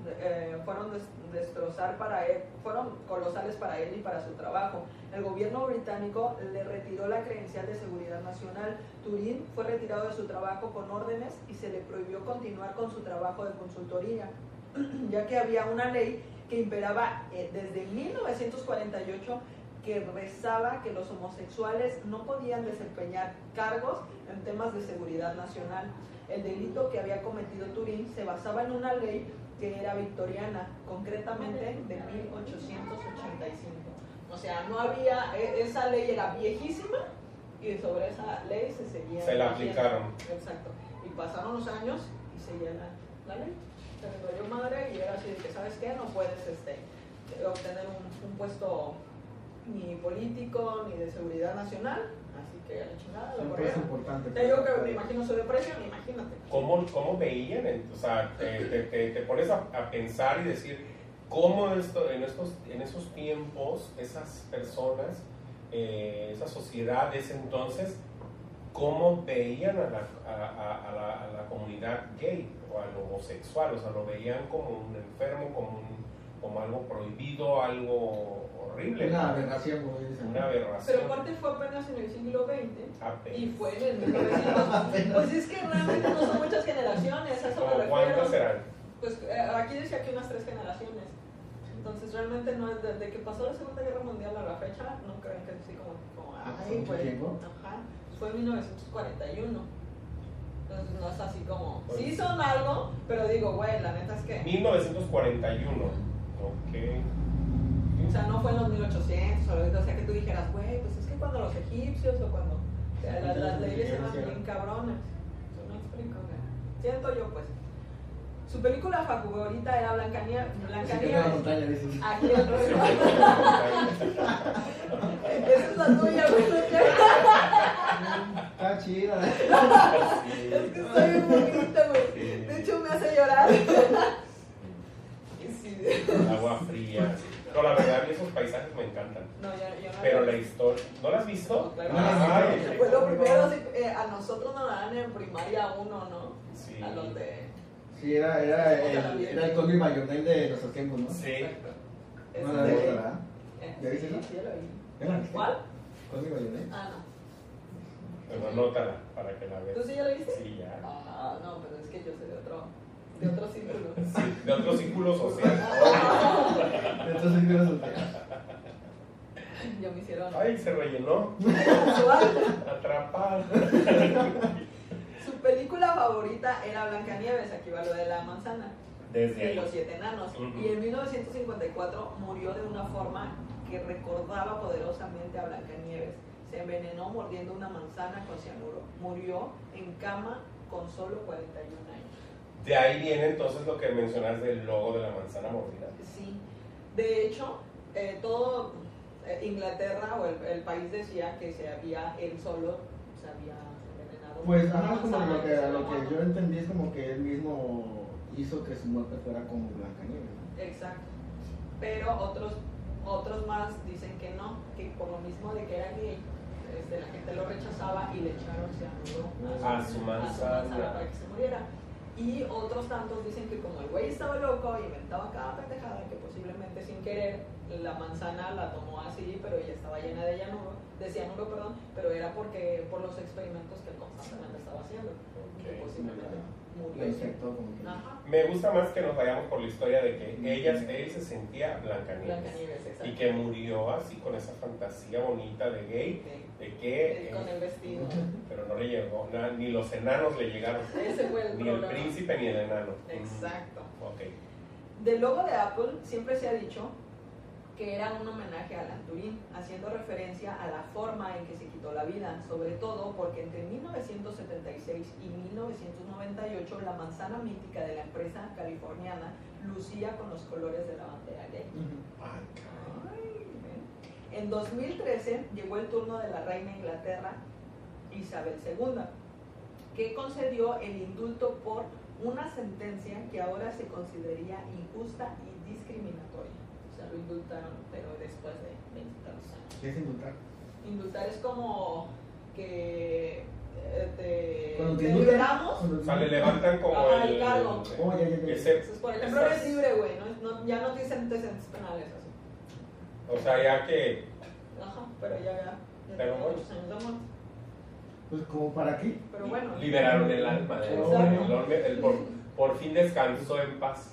eh, fueron des- destrozar para él, fueron colosales para él y para su trabajo. El gobierno británico le retiró la credencial de seguridad nacional. Turín fue retirado de su trabajo con órdenes y se le prohibió continuar con su trabajo de consultoría, ya que había una ley que imperaba eh, desde 1948 que rezaba que los homosexuales no podían desempeñar cargos en temas de seguridad nacional. El delito que había cometido Turín se basaba en una ley que era victoriana, concretamente de 1885. O sea, no había, e- esa ley era viejísima y sobre esa ley se seguía. Se la aplicaron. Exacto. Y pasaron los años y seguía la, la ley. Se le valió madre y era así de que, ¿sabes qué? No puedes este, obtener un, un puesto ni político ni de seguridad nacional. Así que a la chingada es importante. Te digo que me imagino su depresión, imagínate. ¿Cómo, cómo veían? O sea, te, te- te- te pones a, a pensar y decir, ¿cómo esto, en, estos, en esos tiempos esas personas, eh, esa sociedad de ese entonces, cómo veían a la, a, a- a la, a la comunidad gay o al homosexual? O sea, lo veían como un enfermo, como, un- como algo prohibido, algo horrible. Una aberración, como dicen. Una aberración. Pero aparte fue apenas en el siglo XX Apenas. y fue en el 1900. Pues es que realmente no son muchas generaciones, a eso me ¿Cómo ¿Cuántas refiero. serán? Pues eh, aquí decía que unas tres generaciones. Entonces realmente no es desde que pasó la Segunda Guerra Mundial a la fecha, no creen que así como, como Ah, ay, pues, tiempo. ajá, fue en 1941. Entonces no es así como, Pues- sí son algo, pero digo, güey, la neta es que, 1941. Ok. o sea, no fue en los 1800, o, sea, que tú dijeras, güey, pues es que cuando los egipcios o cuando o sea, las, las leyes eran bien cabrones. Eso no explico, güey. Siento yo, pues. Su película favorita era Blancanieves. Blancanieves. Aquí el rollo. Esa es la tuya, güey. Está chida. Es que estoy bien bonita, güey. De hecho, me hace llorar. Agua fría. No, la verdad, a mí esos paisajes me encantan. No, yo, yo no. Pero la historia. ¿No la has visto? Claro. Ay, Fue lo primero, sí, eh, a nosotros nos dan en primaria uno, ¿no? Sí. A los de. Sí, era, era, el, era el Mayonel de nuestros tiempos, ¿no? Sí. Exacto. No la de- viste, ¿verdad? eh, ¿Ya viste la? ¿Cuál? Colby Mayonel. Ah, no. Pero anótala para que la ¿Tú veas. sí ya lo viste? Sí, ya. Ah, no, pero es que yo soy de otro, de otro círculo. Sí, de otro círculo social. Entonces, ¿qué vas a Ya me hicieron Ay, se rellenó. Atrapado. Su película favorita era Blancanieves, aquí va lo de la manzana, Desde y los siete enanos. Y en 1954 murió de una forma que recordaba poderosamente a Blancanieves. Se envenenó mordiendo una manzana con cianuro. Murió en cama con solo 41 años. De ahí viene entonces lo que mencionas del logo de la manzana mordida. Sí. De hecho, eh, todo eh, Inglaterra o el, el país decía que se había él solo se había envenenado. Pues, ajá, como lo que, lo que yo entendí es como que él mismo hizo que su muerte fuera como Blancanieves, ¿no? Exacto. Pero otros, Otros más dicen que no, que por lo mismo de que era gay, este, la gente lo rechazaba y le echaron cianuro A su manzana. para que se muriera. Y otros tantos dicen que como el güey estaba loco, inventaba cada pendejada que posiblemente sin querer la manzana la tomó así, pero ella estaba llena de cianuro, de cianuro, perdón, pero era porque por los experimentos que constantemente estaba haciendo. Que Ok. posiblemente murió. infectó como que. Ajá. Me gusta más que nos vayamos por la historia de que ella, él se sentía Blancanieves. Blancanieves. Y que murió así con esa fantasía bonita de gay. De que... Eh, Con el vestido. Pero no le llegó, na- ni los enanos le llegaron. Ese fue el Ni el problema. príncipe ni el enano. Exacto. Mm, Ok. Del logo de Apple siempre se ha dicho que era un homenaje a Alan Turing, haciendo referencia a la forma en que se quitó la vida, sobre todo porque entre 1976 y 1998 la manzana mítica de la empresa californiana lucía con los colores de la bandera gay. Ujú. Ay, caray. Ay, ven. En 2013 llegó el turno de la reina Inglaterra, Isabel II, que concedió el indulto por una sentencia que ahora se consideraría injusta y discriminatoria. O sea, lo indultaron, pero después de 20 tantos años. ¿Qué es indultar? Indultar es como que eh, te, Cuando te te indultan, liberamos. cuando O sea, le levantan como Ajá, el... el cargo. Oh, ya, ya, ya. ese- Entonces, por ejemplo, eres libre, güey, ¿no? No- ya no te dicen antecedentes penales así. O sea, ya que... Pero ya, ya. Pero muchos años de muerte. Pues como para qué. Pero bueno. Liberaron el alma del Exacto. hombre. El por, por fin descansó en paz.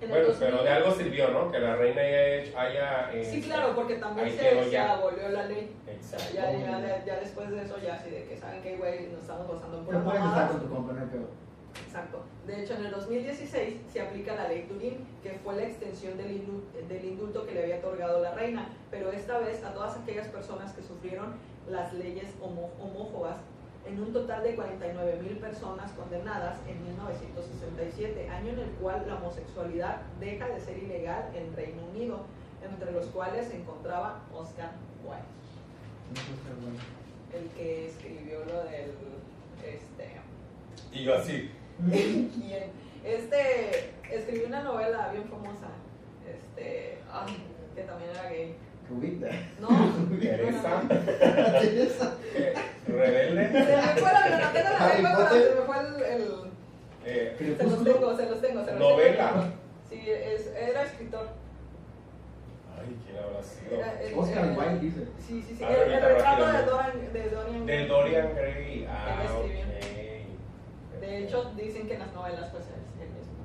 En Bueno, 2000 pero de algo sirvió, ¿no? Que la reina haya hecho... Haya, eh, Sí, claro, porque también se, se abolió la ley. Exacto. ya, ya, ya, ya después de eso, ya así de que saben que, güey, nos estamos basando en No puedes estar con tu compa, no hay pedo. Exacto. De hecho, en el 2016 se aplica la ley Turín, que fue la extensión del, indu- del indulto que le había otorgado la reina, pero esta vez a todas aquellas personas que sufrieron las leyes homo- homófobas, en un total de 49 mil personas condenadas en 1967, año en el cual la homosexualidad deja de ser ilegal en Reino Unido, entre los cuales se encontraba Oscar Wilde, el que escribió lo del... Este, Y yo así... ¿Quién? Este escribió una novela bien famosa, este, ay, que también era gay. Rubita. No, Teresa. Teresa. rebelde. Se me fue la Harry lengua, pero Potter. se me fue el, el- Eh, se los tengo, se los tengo, se los Novela. tengo. Sí, es, era escritor. ay, ¿quién habrá sido? Era el- Oscar Wilde dice. Sí, sí, sí. A El, retrato de. Dorian, de Dorian. Del Dorian Gray. Ah, ok. De hecho, dicen que en las novelas, pues es el mismo.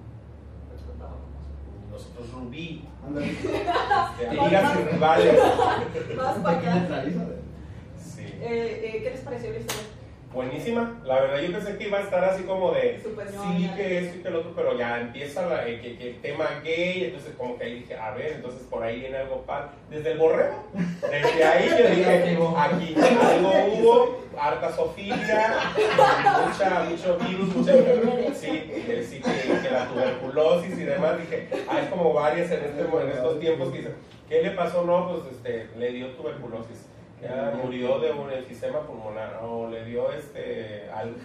Pues contaba como Nosotros Rubí. De amigas y rivales. Más para ¿Quién acá. Sí. Eh, eh, ¿Qué les pareció la historia? Buenísima. La verdad, yo pensé que iba a estar así como de. Sí, que esto y que el otro, pero ya empieza la, eh, que, que el tema gay, entonces como que ahí dije, a ver, entonces por ahí viene algo padre. Desde el borrego, desde ahí yo dije, aquí algo hubo, harta sofilia, mucha, mucho virus, mucha, sí, eh, sí que, que la tuberculosis y demás, dije, hay como varias en, este, en estos tiempos que dicen, ¿qué le pasó? No, pues este, le dio tuberculosis. Ya murió de un enfisema pulmonar o le dio este al,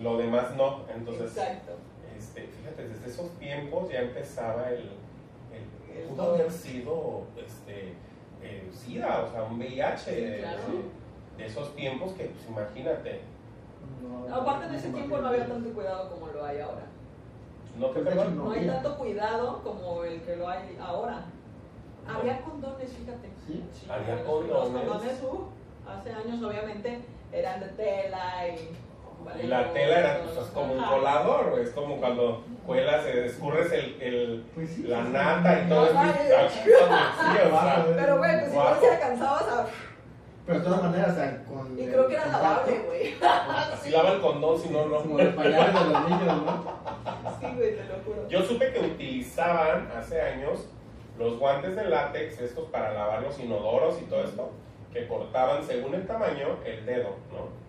lo demás no entonces Exacto. este, fíjate, desde esos tiempos ya empezaba el, el, El pudo haber sido este, eh, SIDA, o sea, un VIH. Sí, claro. sí, de esos tiempos que, pues imagínate, No, Aparte en ese no, tiempo no había tanto cuidado como lo hay ahora. no te de hecho, perdón. No No hay tanto cuidado como el que lo hay ahora. Había condones, fíjate. ¿Sí? Sí, Había los- condones. Los condones, uh, hace años obviamente eran de tela y... Y la tela era pues, es como un colador, es como cuando cuelas, escurres el, el- Pues sí. la nata y todo sí, o Pero güey, pues si no se alcanzabas a... Pero de todas maneras, o sea, con. Y creo que era lavable, güey. así lava el condón, si no, no. Como los pañales de los niños, ¿no? Sí, güey, te lo juro. Yo supe que utilizaban hace años los guantes de látex, estos para lavar los inodoros y todo esto, que cortaban según el tamaño el dedo, ¿no?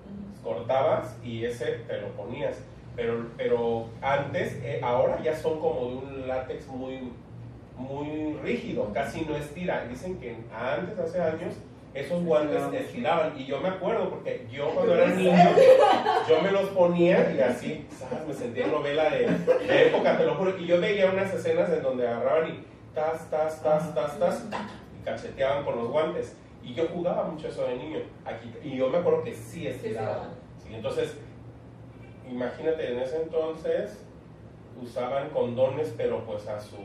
Cortabas y ese te lo ponías. Pero, pero antes, eh, ahora ya son como de un látex muy, muy rígido, casi no estira. Dicen que antes, hace años, esos guantes Estiraban. estiraban. Y yo me acuerdo, porque yo cuando era niño, yo me los ponía y así, ¿sabes? Me sentía en novela de, de época, te lo juro. Y yo veía unas escenas en donde agarraban y tas, tas, tas, tas, tas, y cacheteaban con los guantes. Y yo jugaba mucho eso de niño. Aquí, y yo me acuerdo que sí estiraba. Sí, entonces, imagínate, en ese entonces usaban condones, pero pues a su...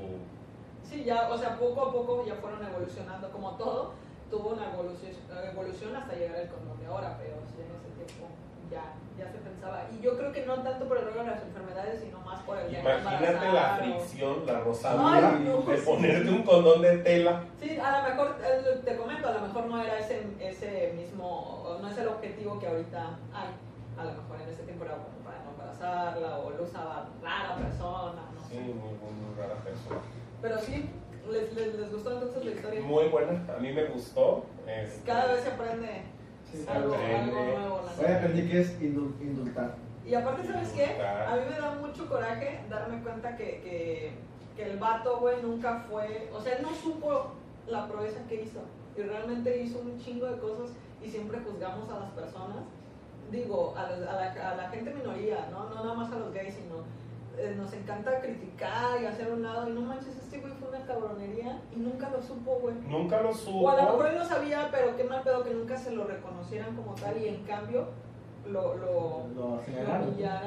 Sí, ya, o sea, poco a poco ya fueron evolucionando, como todo, tuvo una evolución, evolución hasta llegar al condón de ahora, pero sí, en ese tiempo ya, ya se pensaba. Y yo creo que no tanto por el rollo de las enfermedades, sino más por el Imagínate la fricción, la rosadura Ay, no. de ponerte un condón de tela. Sí, a lo mejor, eh, te comento, a lo mejor no era ese, ese mismo, no es el objetivo que ahorita hay. A lo mejor en ese tiempo era como para no embarazarla o lo usaba rara persona, no Sí, sé. muy, muy, muy rara persona. Pero sí, les, les, les gustó entonces la historia. Muy buena, a mí me gustó. este, Cada vez se aprende Sí, algo, aprende. algo nuevo. la Hoy neta. aprendí que es indul- indultar. Y aparte, ¿sabes qué? A mí me da mucho coraje darme cuenta que, que, que el vato, güey, nunca fue. O sea, él no supo la proeza que hizo. Y realmente hizo un chingo de cosas y siempre juzgamos a las personas. Digo, a, los- a la, a la gente minoría, ¿no? No nada más a los gays, sino. Eh, nos encanta criticar y hacer un lado. Y no manches, este güey fue una cabronería y nunca lo supo, güey. Nunca lo supo. O a lo mejor él lo sabía, pero qué mal pedo que nunca se lo reconocieran como tal y en cambio lo, lo, Lo lo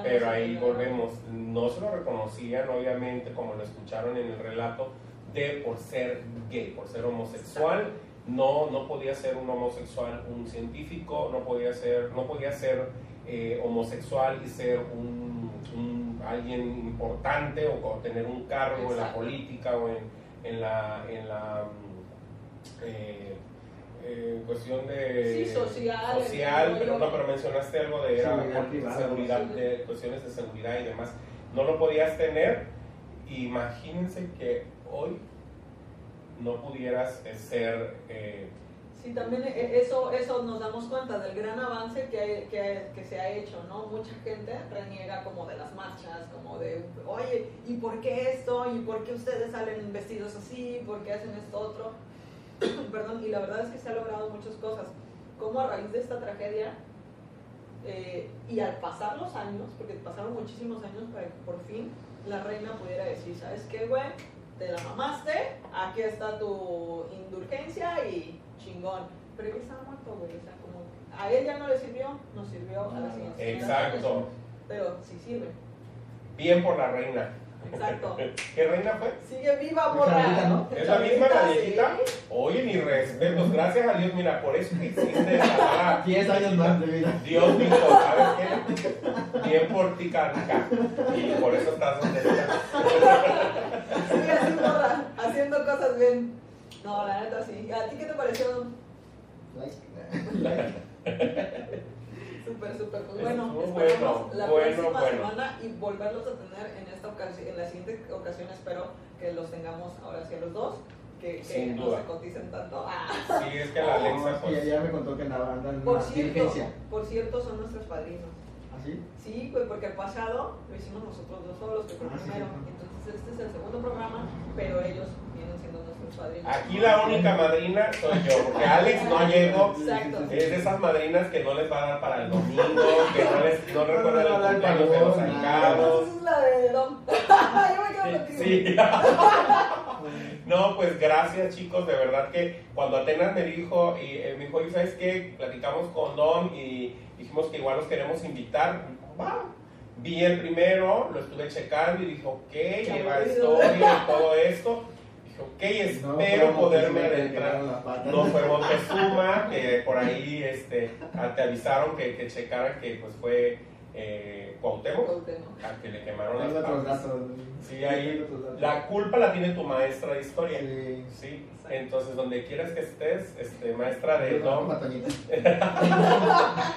Pero lo ahí volvemos, no se lo reconocían obviamente como lo escucharon en el relato de por ser gay, por ser homosexual, no, no podía ser un homosexual un científico, no podía ser, no podía ser eh, homosexual y ser un, un- alguien importante o, tener un cargo en la política o en, en la, en la mm, eh, eh, cuestión de Sí, social, social, el pero no, pero mencionaste algo de era Seguridad de cuestiones de seguridad y demás. No lo podías tener. Imagínense que hoy no pudieras eh, ser eh, Sí, también eh, eso, eso nos damos cuenta del gran avance que, que, que se ha hecho, ¿no? Mucha gente reniega como de las marchas, como de, oye, ¿y por qué esto? ¿Y por qué ustedes salen vestidos así? ¿Por qué hacen esto otro? Perdón, y la verdad es que se ha logrado muchas cosas. Como a raíz de esta tragedia, eh, y al pasar los años, porque pasaron muchísimos años para que por fin la reina pudiera decir, ¿sabes qué, güey? Te la mamaste, aquí está tu indulgencia y chingón. Pero ella estaba muerto, güey, o sea, como a ella no le sirvió, nos sirvió a la siguiente. exacto, Pero sí sirve, bien por la reina. exacto. ¿Qué reina fue? Sigue viva, La morra. ¿no? ¿Es la misma la sí. viejita? Oye, mis respetos, gracias a Dios, mira, por eso que existe la 10 años más de vida. Dios dijo, ¿sabes qué? Bien por ti, Carnica. Y por eso estás donde estás. Sigue así, morra, haciendo cosas bien. No, la neta sí. ¿A ti qué te pareció? Like. Súper, súper. Pues bueno, Estuvo esperamos bueno, la bueno, próxima bueno. semana y volverlos a tener en esta ocasión, en la siguiente ocasión espero que los tengamos ahora sí a los dos, que, no duda. se coticen tanto. Ah, Sí, es que la Alexa, pues. ya, ya me contó que andaba andando en por una cierto, diligencia. por cierto, son nuestros padrinos. ¿Así? Sí, pues porque el pasado lo hicimos nosotros dos solos, que fue el Ah, sí, primero. sí. Entonces este es el segundo programa, pero ellos vienen siendo nuestros padrinos. Aquí la única madrina soy yo, porque Alex no llegó. Es de esas madrinas que no les va a dar para el domingo, que no les no recuerdan les va a el dar cumpleaños de los para ahijados. Esa es la de Dom. Yo me quedo contigo. Sí. No, pues gracias chicos, de verdad que cuando Atenas me dijo, y eh, me dijo, "Oye, ¿sabes qué? Platicamos con Dom y dijimos que igual los queremos invitar. Va. Vi el primero, lo estuve checando y dije, ok, lleva historia y todo esto. Dije, ok, espero poderme adentrar. No fue Montezuma, que por ahí este, te avisaron que, que checaran que pues fue eh, Cuauhtémoc, Cuauhtémoc. a que le quemaron las patas. Sí, ahí la culpa la tiene tu maestra de historia. Sí. Sí, entonces donde quieras que estés, este, maestra de Toñita.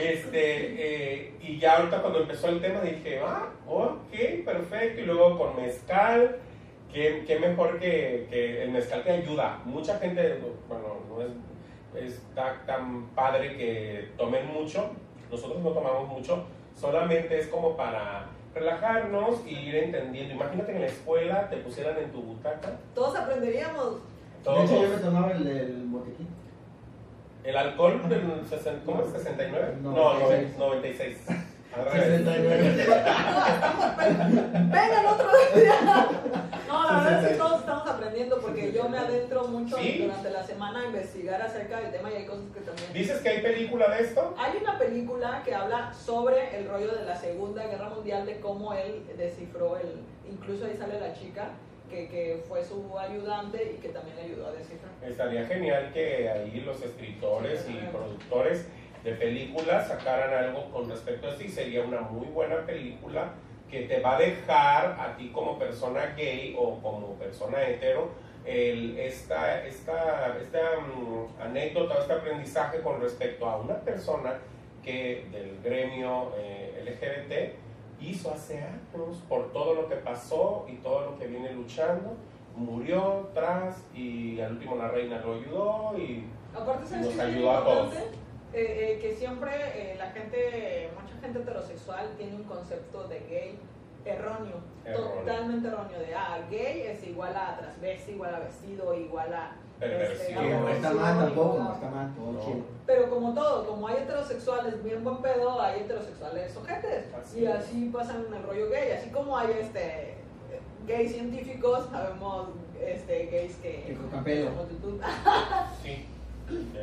este, eh, y ya ahorita cuando empezó el tema dije, ah, ok, perfecto, y luego con mezcal, qué, qué mejor que, que el mezcal te ayuda. Mucha gente, bueno, no es, es tan, padre que tomen mucho, nosotros no tomamos mucho, solamente es como para relajarnos y ir entendiendo. Imagínate que en la escuela te pusieran en tu butaca Todos aprenderíamos. De todos. hecho, yo me tomaba el del botiquín. El alcohol del 60, ¿cómo es? 69? No, 96. 96. Al revés. 69. Vengan otro día. No, la verdad es que todos estamos aprendiendo porque yo me adentro mucho Sí. durante la semana a investigar acerca del tema y hay cosas que también... ¿Dices que hay película de esto? Hay una película que habla sobre el rollo de la Segunda Guerra Mundial, de cómo él descifró el... Incluso ahí sale la chica que, que fue su ayudante y que también le ayudó a descifrar. Estaría genial que ahí los escritores y productores de películas sacaran algo con respecto a esto y sería una muy buena película que te va a dejar a ti como persona gay o como persona hetero el- esta, esta, esta mm, anécdota, este aprendizaje con respecto a una persona que del gremio eh, LGBT hizo hace años por todo lo que pasó y todo lo que viene luchando murió tras y al último la reina lo ayudó y Aparte, ¿sabes Nos ayudó a todos. Eh, eh, que siempre eh, la gente, mucha gente heterosexual tiene un concepto de gay erróneo, Erróneo. totalmente erróneo, de ah, gay es igual a transvesti, igual a vestido, igual a... No está mal tampoco, no está mal, todo No. chido. Pero como todo, como hay heterosexuales bien buen pedo, hay heterosexuales ojetes. Así y es. así pasan en el rollo gay. Así como hay este gays científicos, sabemos este, gays que... Sí.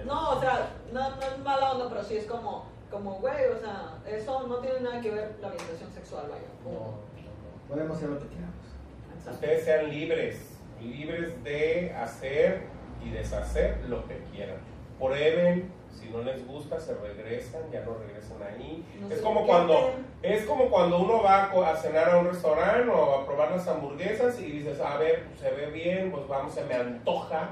No, o sea, no, no es mala onda, pero sí es como, como, güey, o sea, eso no tiene nada que ver la orientación sexual, vaya. No, no, Punto. no. Podemos hacer lo que queramos. Ustedes sean libres, libres de hacer y deshacer lo que quieran. Prueben, si no les gusta, se regresan, ya no regresan ahí. No es como cuando es como cuando uno va a, co- a cenar a un restaurante o a probar las hamburguesas y dices, a ver, se ve bien, pues vamos, se me antoja.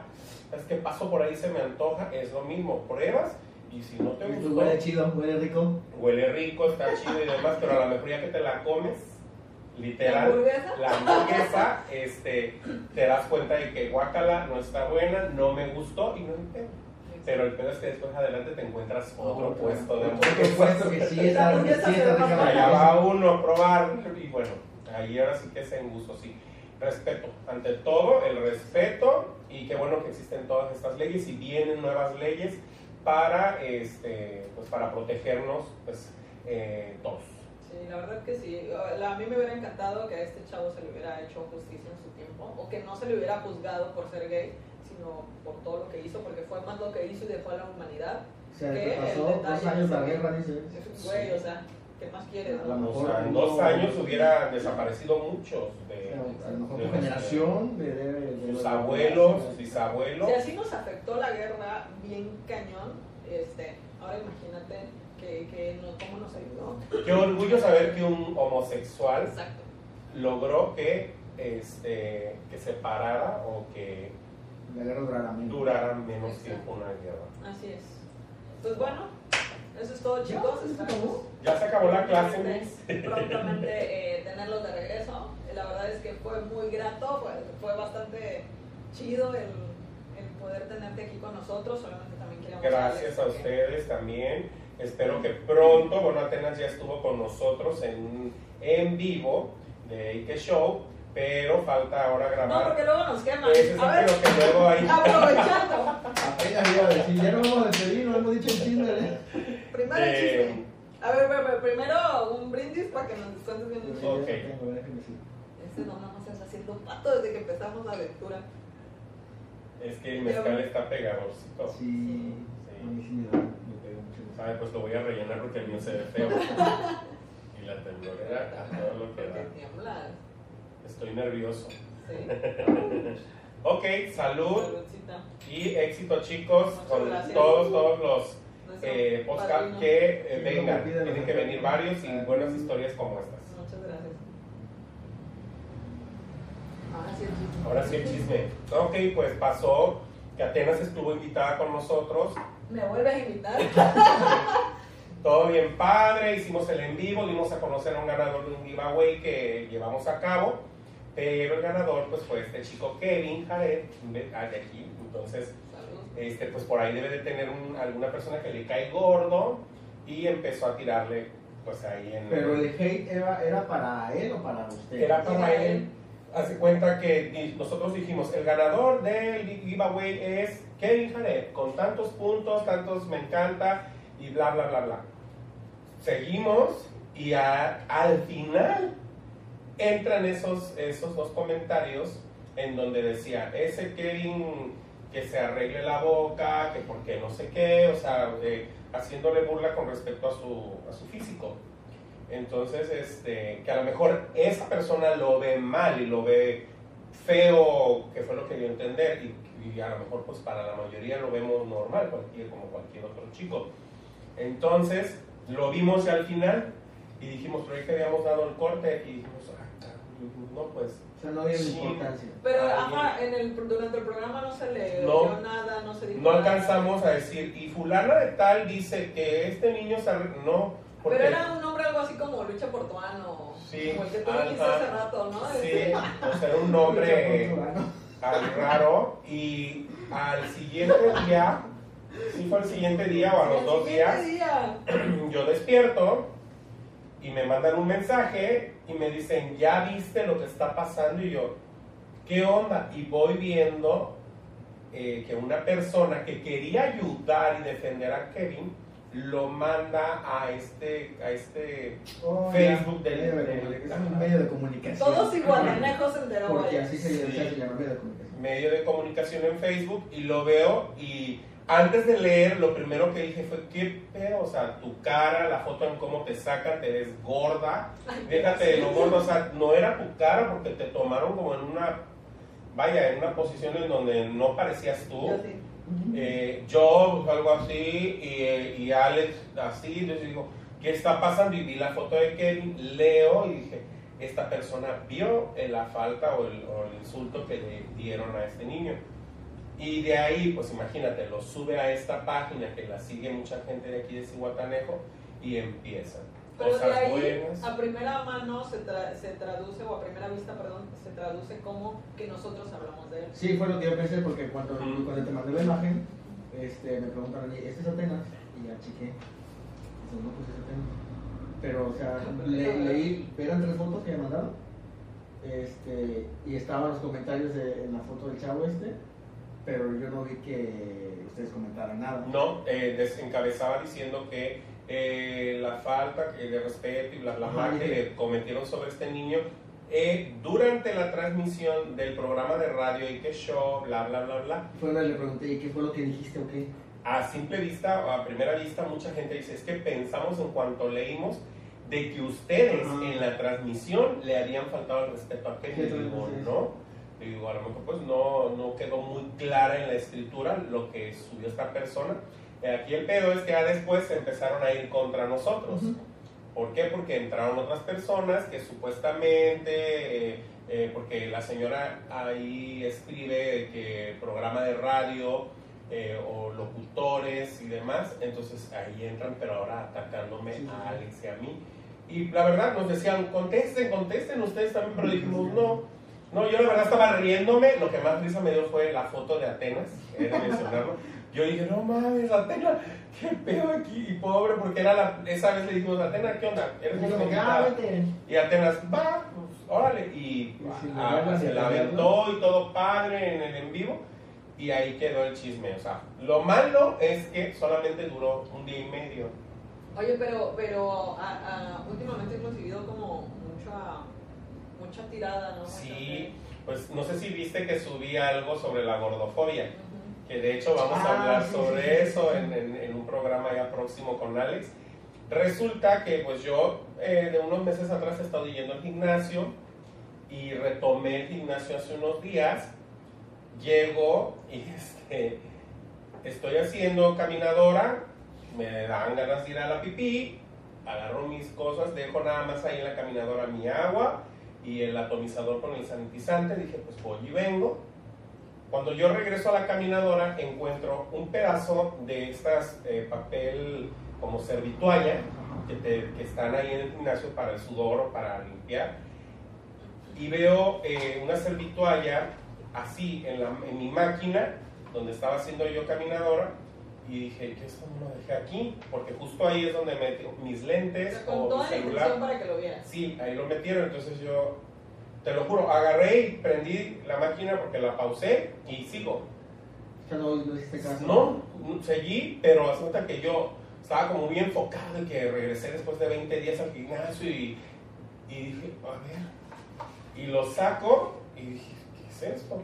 Es que paso por ahí, se me antoja, es lo mismo, pruebas y si no te gustó, huele chido, huele rico. huele rico, está chido y demás, pero a lo mejor ya que te la comes, ¿La literal, hamburguesa? la hamburguesa, este, te das cuenta de que guacala no está buena, no me gustó y no pedo. Pero el pedo es que después adelante te encuentras otro Otro, puesto de otro puesto que sí La está, que sí la Allá va uno a probar y bueno, ahí ahora sí que es en gusto, sí. Respeto, ante todo el respeto y qué bueno que existen todas estas leyes y vienen nuevas leyes para, este, pues para protegernos pues, eh, todos. Sí, la verdad que sí. La- A mí me hubiera encantado que a este chavo se le hubiera hecho justicia en su tiempo, o que no se le hubiera juzgado por ser gay, sino por todo lo que hizo, porque fue más lo que hizo y dejó a la humanidad. O sea, ¿Qué? te El pasó dos años la guerra, dice. Güey, o sea, ¿qué más quieres? A lo mejor O sea, en dos años hubiera desaparecido muchos de, A lo mejor de generación de, de, de sus los- abuelos, sus bisabuelos. Si así nos afectó la guerra bien cañón, este, ahora imagínate que, que no, cómo nos ayudó. Qué orgullo saber que un homosexual Exacto. logró que, este, que se parara o que La guerra durará menos. durara menos tiempo una guerra. Así es. Pues bueno, eso es todo, chicos. ¿Ya? ¿Se acabó? Ya se acabó la clase, prontamente- eh, tenerlos de regreso. La verdad es que fue muy grato, fue, fue bastante chido el, el poder tenerte aquí con nosotros. Solamente también queríamos Gracias a ustedes también. Espero que pronto, bueno, Atenas ya estuvo con nosotros en, en vivo de Ike Show, pero falta ahora No, grabar. porque luego nos queman. Ese es A ver, lo que luego hay. aprovechando. Apenas iba a decir, ya no vamos a despedir, no hemos dicho el chisme. ¿eh? Primero Eh, chisme. A ver, primero un brindis para que nos descuentes bien el. Ok. Este no nada más está haciendo pato desde que empezamos la lectura. Es que el mezcal está pegadorcito. Sí, Sí. a mí sí me da, me pega mucho. Ay, pues lo voy a rellenar porque el mío se ve feo. y la temblorera a todo lo que da. Estoy nervioso. Sí. Ok, salud Saludcita. y éxito chicos Muchas con gracias. todos, todos los eh, padrino. que eh, Sí, vengan. Tienen que venir varios y buenas historias como estas. Muchas gracias. Ahora sí el chisme. Ahora sí el chisme. Ok, pues pasó que Atenas estuvo invitada con nosotros. Me vuelves a invitar. Todo bien padre, hicimos el en vivo, dimos a conocer a un ganador de un giveaway que llevamos a cabo. Pero el ganador pues fue este chico Kevin Jared, de aquí. Entonces. Este, pues por ahí debe de tener un- alguna persona que le cae gordo y empezó a tirarle pues ahí en... Pero el hate era, era para él o para usted. Era para él. Hace cuenta que nosotros dijimos, el ganador del giveaway es Kevin Jared, con tantos puntos, tantos me encanta y bla, bla, bla, bla. Seguimos y a- al final entran esos, esos dos comentarios en donde decía, ese Kevin que se arregle la boca, que porque no sé qué, o sea, eh, haciéndole burla con respecto a su, a su físico. Entonces, este, que a lo mejor esa persona lo ve mal y lo ve feo, que fue lo que dio a entender, y, y a lo mejor pues para la mayoría lo vemos normal, cualquier, como cualquier otro chico. Entonces, lo vimos al final y dijimos, pero ahí que habíamos dado el corte y dijimos, ah, no pues, sea, no dieron Sí. importancia. Pero ajá, en el, durante el programa no se le No. dio nada, no se dijo no nada. alcanzamos a decir, y fulana de tal dice que este niño se no, porque Pero era un nombre algo así como Lucha Portuano. Sí, Como el que tú dijiste hace rato, ¿no? sí, Este, o sea, era un nombre al raro y al siguiente día, sí fue el siguiente día o a los dos días, día. yo despierto y me mandan un mensaje y me dicen, ¿ya viste lo que está pasando? Y yo, ¿qué onda? Y voy viendo eh, que una persona que quería ayudar y defender a Kevin lo manda a este, a este Oh, Facebook ya, del- medio de del- comunicación. Es un medio de comunicación. Todos igualanejos se enteró. Porque así se, Sí. se llama medio de comunicación. medio de comunicación en Facebook y lo veo y antes de leer lo primero que dije fue qué pedo, o sea, tu cara, la foto en cómo te sacan, te ves gorda, Ay, déjate de lo gordo, o sea, no era tu cara porque te tomaron como en una, vaya, en una posición en donde no parecías tú. Yo sí. Eh, yo pues, algo así y, eh, y Alex así, entonces digo, ¿qué está pasando? Y vi la foto de Kevin, leo y dije, esta persona vio la falta o el, o el insulto que le dieron a este niño. Y de ahí, pues imagínate, lo sube a esta página que la sigue mucha gente de aquí de Cihuatanejo y empiezan. Pero de Cosas ahí, buenas. a primera mano se, tra- se traduce, o a primera vista, perdón, se traduce como que nosotros hablamos de él. Sí, fue lo que yo pensé porque cuando, Ujú. cuando te mandé la imagen, este, me preguntaron, "¿Y ¿este es Atenas? Y ya chiqué. Dice, no, pues es Atenas. Pero, o sea, le- leí, eran tres fotos que me mandaron. Este, y estaban los comentarios de, en la foto del chavo este, pero yo no vi que ustedes comentaran nada. No, eh, desencabezaba diciendo que eh, la falta que- de respeto y bla, bla, bla que le cometieron sobre este niño eh, durante la transmisión del programa de radio y que show, bla, bla, bla, bla. Fue donde le pregunté, ¿y qué fue lo que dijiste o qué? A simple vista o a primera vista mucha gente dice, es que pensamos en cuanto leímos de que ustedes Ajá. en la transmisión le habían faltado el respeto a Kevin. Sí, Y digo, entonces, sí. no. Digo, a lo mejor pues no, no quedó muy clara en la escritura lo que subió esta persona. Eh, Aquí el pedo es que ya después se empezaron a ir contra nosotros. Ujú. ¿Por qué? Porque entraron otras personas que supuestamente, eh, eh, porque la señora ahí escribe que programa de radio eh, o locutores y demás, entonces ahí entran, pero ahora atacándome Sí, a. Alex y a mí. Y la verdad nos decían, contesten, contesten ustedes también, pero dijimos, no, no, yo la verdad estaba riéndome, lo que más risa me dio fue la foto de Atenas, he de mencionarlo. Yo dije, no mames, Atenas, qué pedo aquí, y pobre, porque era la, esa vez le dijimos, Atenas, ¿qué onda? Eres ah, invitada". vete. Y Atenas, va, pues, órale, y Y sin ah, verla, se la aventó y todo padre en el en vivo, y ahí quedó el chisme, o sea, lo malo es que solamente duró un día y medio. Oye, pero, pero a- a- últimamente hemos vivido como mucha, mucha tirada, ¿no? Sí, pues no sé si viste que subí algo sobre la gordofobia. fe. Ujú. que de hecho vamos Ah, a hablar sí, sobre sí, sí, eso sí. En, en- en un programa ya próximo con Alex. Resulta que pues yo eh, de unos meses atrás he estado yendo al gimnasio y retomé el gimnasio hace unos días. Llego y este, estoy haciendo caminadora, me dan ganas de ir a la pipí, agarro mis cosas, dejo nada más ahí en la caminadora mi agua y el atomizador con el sanitizante. Dije, pues voy y vengo. Cuando yo regreso a la caminadora, encuentro un pedazo de estas eh, papel como servitualla que, te- que están ahí en el gimnasio para el sudor o para limpiar. Y veo eh, una servitualla así en, la, en mi máquina, donde estaba haciendo yo caminadora, y dije, ¿qué esto no lo dejé aquí? Porque justo ahí es donde metí mis lentes con o mi toda la intención celular. para que lo vieras. Sí, ahí lo metieron, entonces yo, te lo juro, agarré y prendí la máquina porque la pausé y sigo. O sea, no, no hiciste caso. No, no, seguí, pero resulta que yo estaba como muy enfocado en que regresé después de 20 días al gimnasio y, y dije, a ver, y lo saco y dije, ¿qué es ¿qué es esto?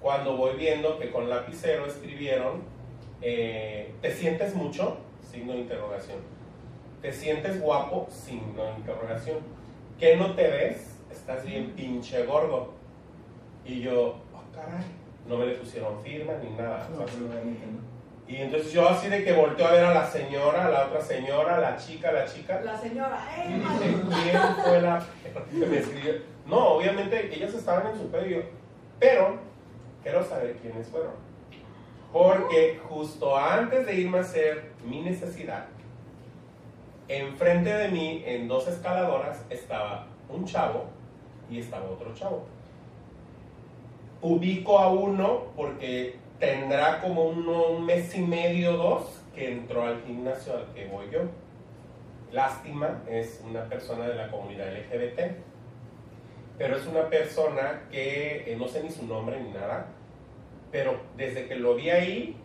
Cuando voy viendo que con lapicero escribieron, eh, ¿te sientes mucho? Signo de interrogación. ¿Te sientes guapo? Signo de interrogación. ¿Qué no te ves? Estás bien pinche gordo. Y yo, oh caray, no me le pusieron firma ni nada. No, O sea, pero obviamente no. y entonces yo así de que volteo a ver a la señora, a la otra señora, a la chica, a la chica. La señora, Y ¡eh! dice, ¿quién fue la que me escribió? No, obviamente ellas estaban en su pedio, pero quiero saber quiénes fueron. Porque justo antes de irme a hacer mi necesidad, enfrente de mí, en dos escaladoras, estaba un chavo y estaba otro chavo. Ubico a uno porque tendrá como un mes y medio, dos, que entró al gimnasio al que voy yo. Lástima, es una persona de la comunidad LGBT, pero es una persona que eh, no sé ni su nombre ni nada, pero desde que lo vi ahí,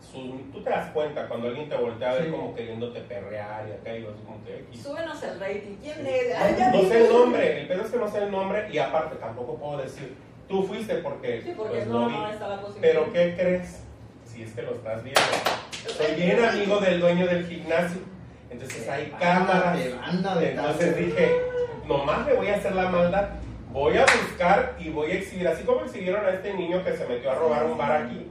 su- tú te das cuenta cuando alguien te voltea a ver Sí. como queriéndote perrear y acá y así como que X. Súbenos el rating. ¿Quién es? Ay, ya No sé el nombre, el pedo es que no sé el nombre y aparte tampoco puedo decir, tú fuiste porque, Sí, porque pues, no, vi. no está la posibilidad. Pero ¿qué crees? Si es que lo estás viendo. Soy bien amigo del dueño del gimnasio. Entonces hay cámaras. Ándate, ándate, Entonces ándate. dije, nomás le voy a hacer la maldad. Voy a buscar y voy a exhibir, así como exhibieron a este niño que se metió a robar un bar aquí.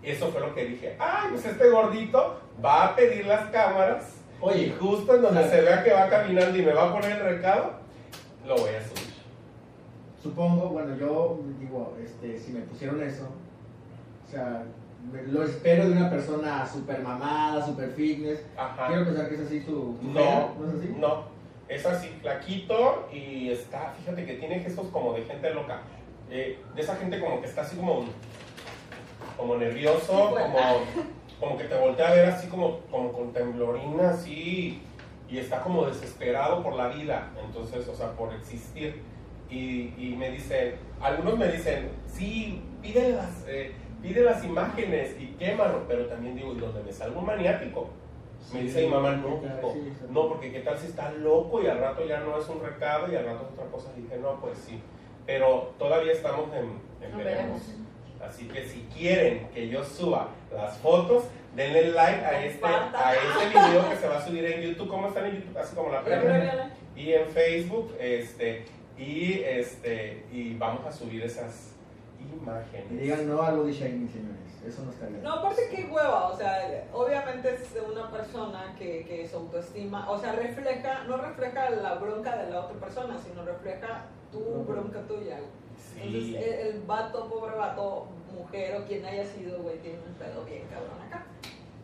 Eso fue lo que dije. Ay, pues este gordito va a pedir las cámaras. Oye, Y justo en donde se vea que va caminando y me va a poner el recado, lo voy a subir. supongo, bueno, yo digo, este, si me pusieron eso, o sea, lo espero de una persona super mamada, super fitness. Ajá. Quiero pensar que es así tu, tu No, ¿no es así? no. Es así, flaquito y está, fíjate que tiene gestos como de gente loca. Eh, de esa gente como que está así como, como nervioso, pues. como, como que te voltea a ver así como, como con temblorina, así, y está como desesperado por la vida, entonces, o sea, por existir. Y, y me dicen, algunos me dicen, sí, pide las, eh, pide las imágenes y quémalo, pero también digo, ¿y donde me salgo un maniático? Me dice mi mamá, no, hijo, no, porque qué tal si está loco y al rato ya no es un recado y al rato es otra cosa. Y dije, no, pues sí. Pero todavía estamos en, en No veremos. veremos. Así que si quieren que yo suba las fotos, denle like a este, a este video que se va a subir en YouTube. ¿Cómo están en YouTube? Así como la previa, Y en Facebook, este, y este, y vamos a subir esas imágenes. Y digan no al body shaming, señores. Eso no está bien. No, aparte qué hueva, o sea, obviamente es una persona que, que su autoestima, o sea, refleja, no refleja la bronca de la otra persona, sino refleja tu bronca tuya. Sí. Entonces, el, el vato, pobre vato, mujer o quien haya sido, güey, tiene un pedo bien cabrón acá.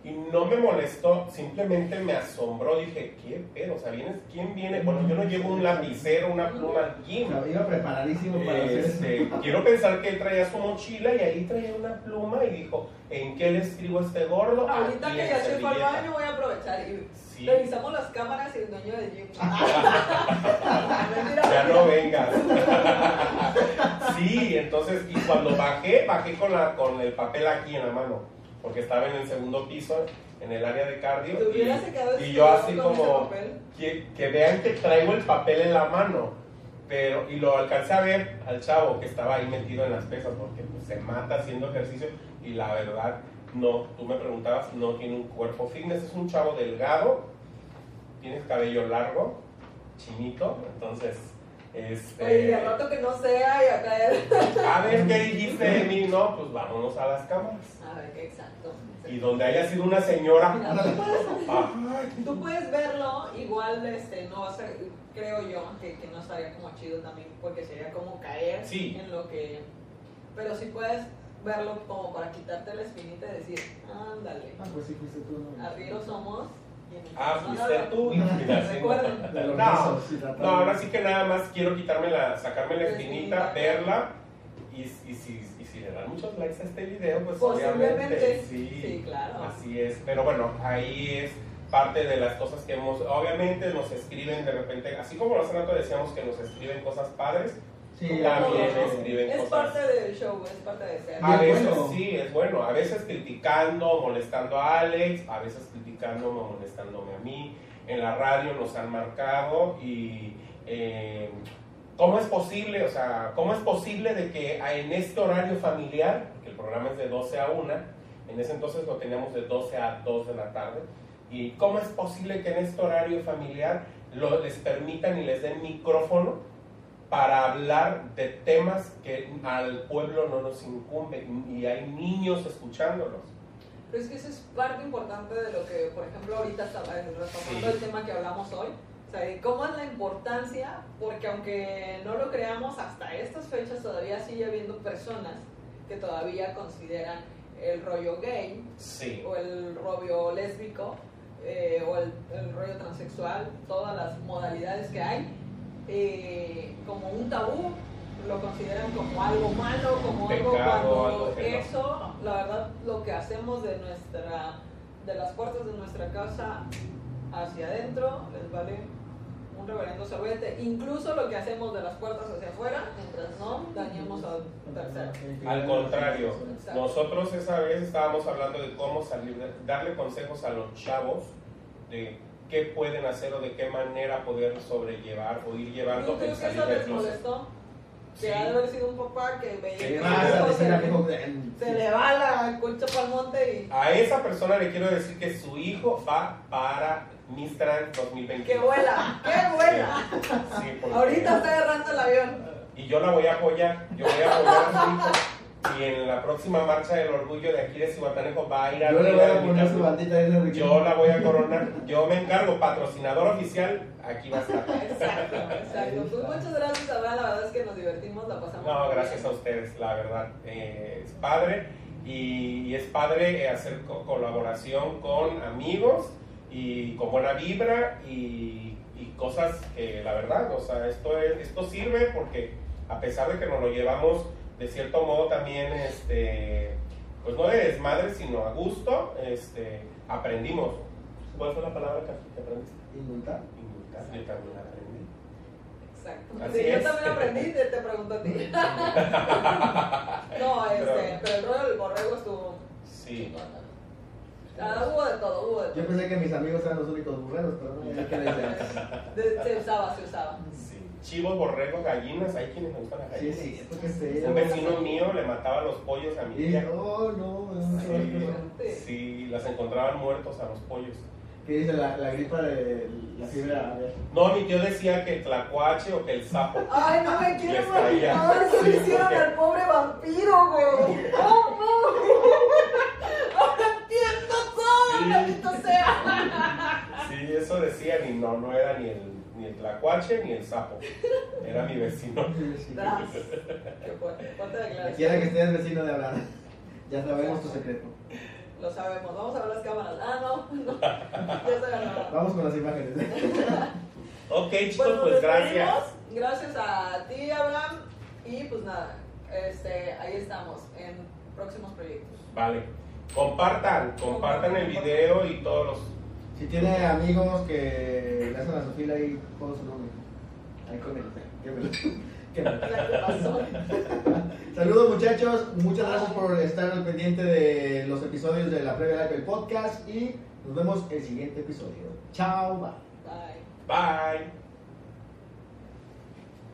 Y no me molestó, simplemente me asombró. Dije, ¿qué pedo? O sea, ¿vienes? ¿quién viene? Bueno, yo no llevo un lapicero, una pluma al O gym. sea, iba preparadísimo para Este, quiero pensar que él traía su mochila y ahí traía una pluma y dijo, ¿en qué le escribo a este gordo? Ahorita Aquí que ya fue al servilleta". baño, voy a aprovechar y Sí, revisamos las cámaras y el dueño gym. Mentira, ya no vengas. sí, entonces, y cuando bajé, bajé con, la, con el papel aquí en la mano, porque estaba en el segundo piso, en el área de cardio. Y- y yo así como- que, que vean que traigo el papel en la mano. Pero, y lo alcancé a ver al chavo que estaba ahí metido en las pesas porque pues, se mata haciendo ejercicio y la verdad no, tú me preguntabas, no tiene un cuerpo fitness, es un chavo delgado, tiene el cabello largo, chinito, entonces, este... Oye, y al rato que no sea y acá. A ver, ¿qué dijiste de mí? No, pues vámonos a las cámaras. A ver, qué exacto. Y donde haya sido una señora, Mira, tú puedes, ah, tú puedes verlo, igual este, no va a ser, creo yo, que, que no estaría como chido también, porque sería como caer Sí. en lo que... Pero sí puedes verlo como para quitarte la espinita y decir, ándale, Ah, pues sí, fuiste tú, ¿no? arrieros somos. ah, fuiste tú. Y No. No, ahora sí que nada más quiero quitarme la, sacarme la espinita, verla y, y, si, dan muchos likes a este video, pues Posiblemente, obviamente sí, sí, claro. así es. Pero bueno, ahí es parte de las cosas que hemos, obviamente nos escriben de repente, así como hace rato decíamos que nos escriben cosas padres, Sí, También todo. escriben Es cosas. parte del show, es parte de ser. a veces bueno. sí, es bueno, a veces criticando, molestando a Alex, a veces criticándome, molestándome a mí. En la radio nos han marcado y eh, ¿cómo es posible, o sea, cómo es posible de que en este horario familiar, que el programa es de 12 a 1, en ese entonces lo teníamos de 12 a 2 de la tarde, y cómo es posible que en este horario familiar lo, les permitan y les den micrófono para hablar de temas que al pueblo no nos incumben y hay niños escuchándolos. Pero es que eso es parte importante de lo que, por ejemplo, ahorita estaba retomando Sí. el tema que hablamos hoy. O sea, de cómo es la importancia, porque aunque no lo creamos, hasta estas fechas todavía sigue habiendo personas que todavía consideran el rollo gay Sí, o el rollo lésbico eh, o el, el rollo transexual, todas las modalidades que hay, eh, como un tabú, lo consideran como algo malo, como algo cuando algo que no. eso, la verdad, lo que hacemos de nuestra, de las puertas de nuestra casa hacia adentro, les vale un reverendo sorbete, incluso lo que hacemos de las puertas hacia afuera, mientras no dañemos a un tercero. al contrario. Exacto. Nosotros esa vez estábamos hablando de cómo salir, de- darle consejos a los chavos de qué pueden hacer o de qué manera poder sobrellevar o ir llevando Yo creo el que salir eso del les closet. molestó. Sí. Que ha de haber sido un papá que veía ¿Qué se, le va la concha para el monte y A esa persona le quiero decir que su hijo va para Mistran 2021. que vuela, que vuela. Sí, porque- Ahorita está agarrando el avión. Y yo la voy a apoyar, yo voy a apoyar a su hijo. Y en la próxima marcha del orgullo de aquí de Cihuatanejo va a ir a Yo le voy a poner su bandita de Yo la voy a coronar, yo me encargo, patrocinador oficial, aquí va a estar. Exacto, exacto. Pues muchas gracias, Abraham. La verdad es que nos divertimos, la pasamos. No, gracias a ustedes, la verdad. Eh, es padre y, y es padre eh, hacer co- colaboración con amigos y con buena vibra y, y cosas que la verdad, o sea, esto, es, esto sirve porque a pesar de que nos lo llevamos de cierto modo también, este, pues no de desmadre, sino a gusto, este, aprendimos. ¿Cuál fue la palabra que aprendiste? Indultar. Indultar. Yo también aprendí. Exacto. Así Sí, yo es. también aprendí, te, te pregunto a ti. no, este, pero el rollo del borrego estuvo. Sí. Ah, hubo de todo, hubo de Yo todo. pensé que mis amigos eran los únicos burreros, pero no, ya que De- Se usaba, se usaba. Sí. Chivos, borregos, gallinas, hay quienes me gustan las Sí, gallinas. sí, esto que sé. Un vecino mío le mataba los pollos a mi tía. no, no, Sí, sí, las encontraban muertos a los pollos. ¿Qué dice la, la gripa de la fiebre aviar? No, mi tío decía que el tlacuache o que el sapo. Ay, no me quiero imaginar qué le Sí, hicieron porque- al pobre vampiro, güey. ¡Oh, no! Ahora entiendo todo, Sí. maldito sea. Sí, eso decían y no, no era ni el, ni el tlacuache ni el sapo. Era mi vecino. Quiera que estés vecino de hablar. Ya sabemos tu secreto. Lo sabemos, vamos a ver las cámaras. Ah, no, no. Ya. Vamos con las imágenes. Ok, chicos, Bueno, pues gracias. Gracias a ti, Abraham. Y pues nada, este, ahí estamos en próximos proyectos. Vale. Compartan, compartan el video y todos los. Si tiene amigos que le hacen a su fila ahí, pongo su nombre. Ahí con él. Que me lo- que me lo- La que pasó. Saludos muchachos, muchas gracias por estar al pendiente de los episodios de la previa live del podcast y nos vemos el siguiente episodio. Chao, bye. Bye. Bye.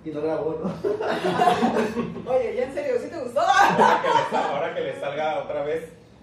Y lo grabo, ¿no? Oye, ya en serio, ¿sí te gustó? Ahora que, le, ahora que le salga otra vez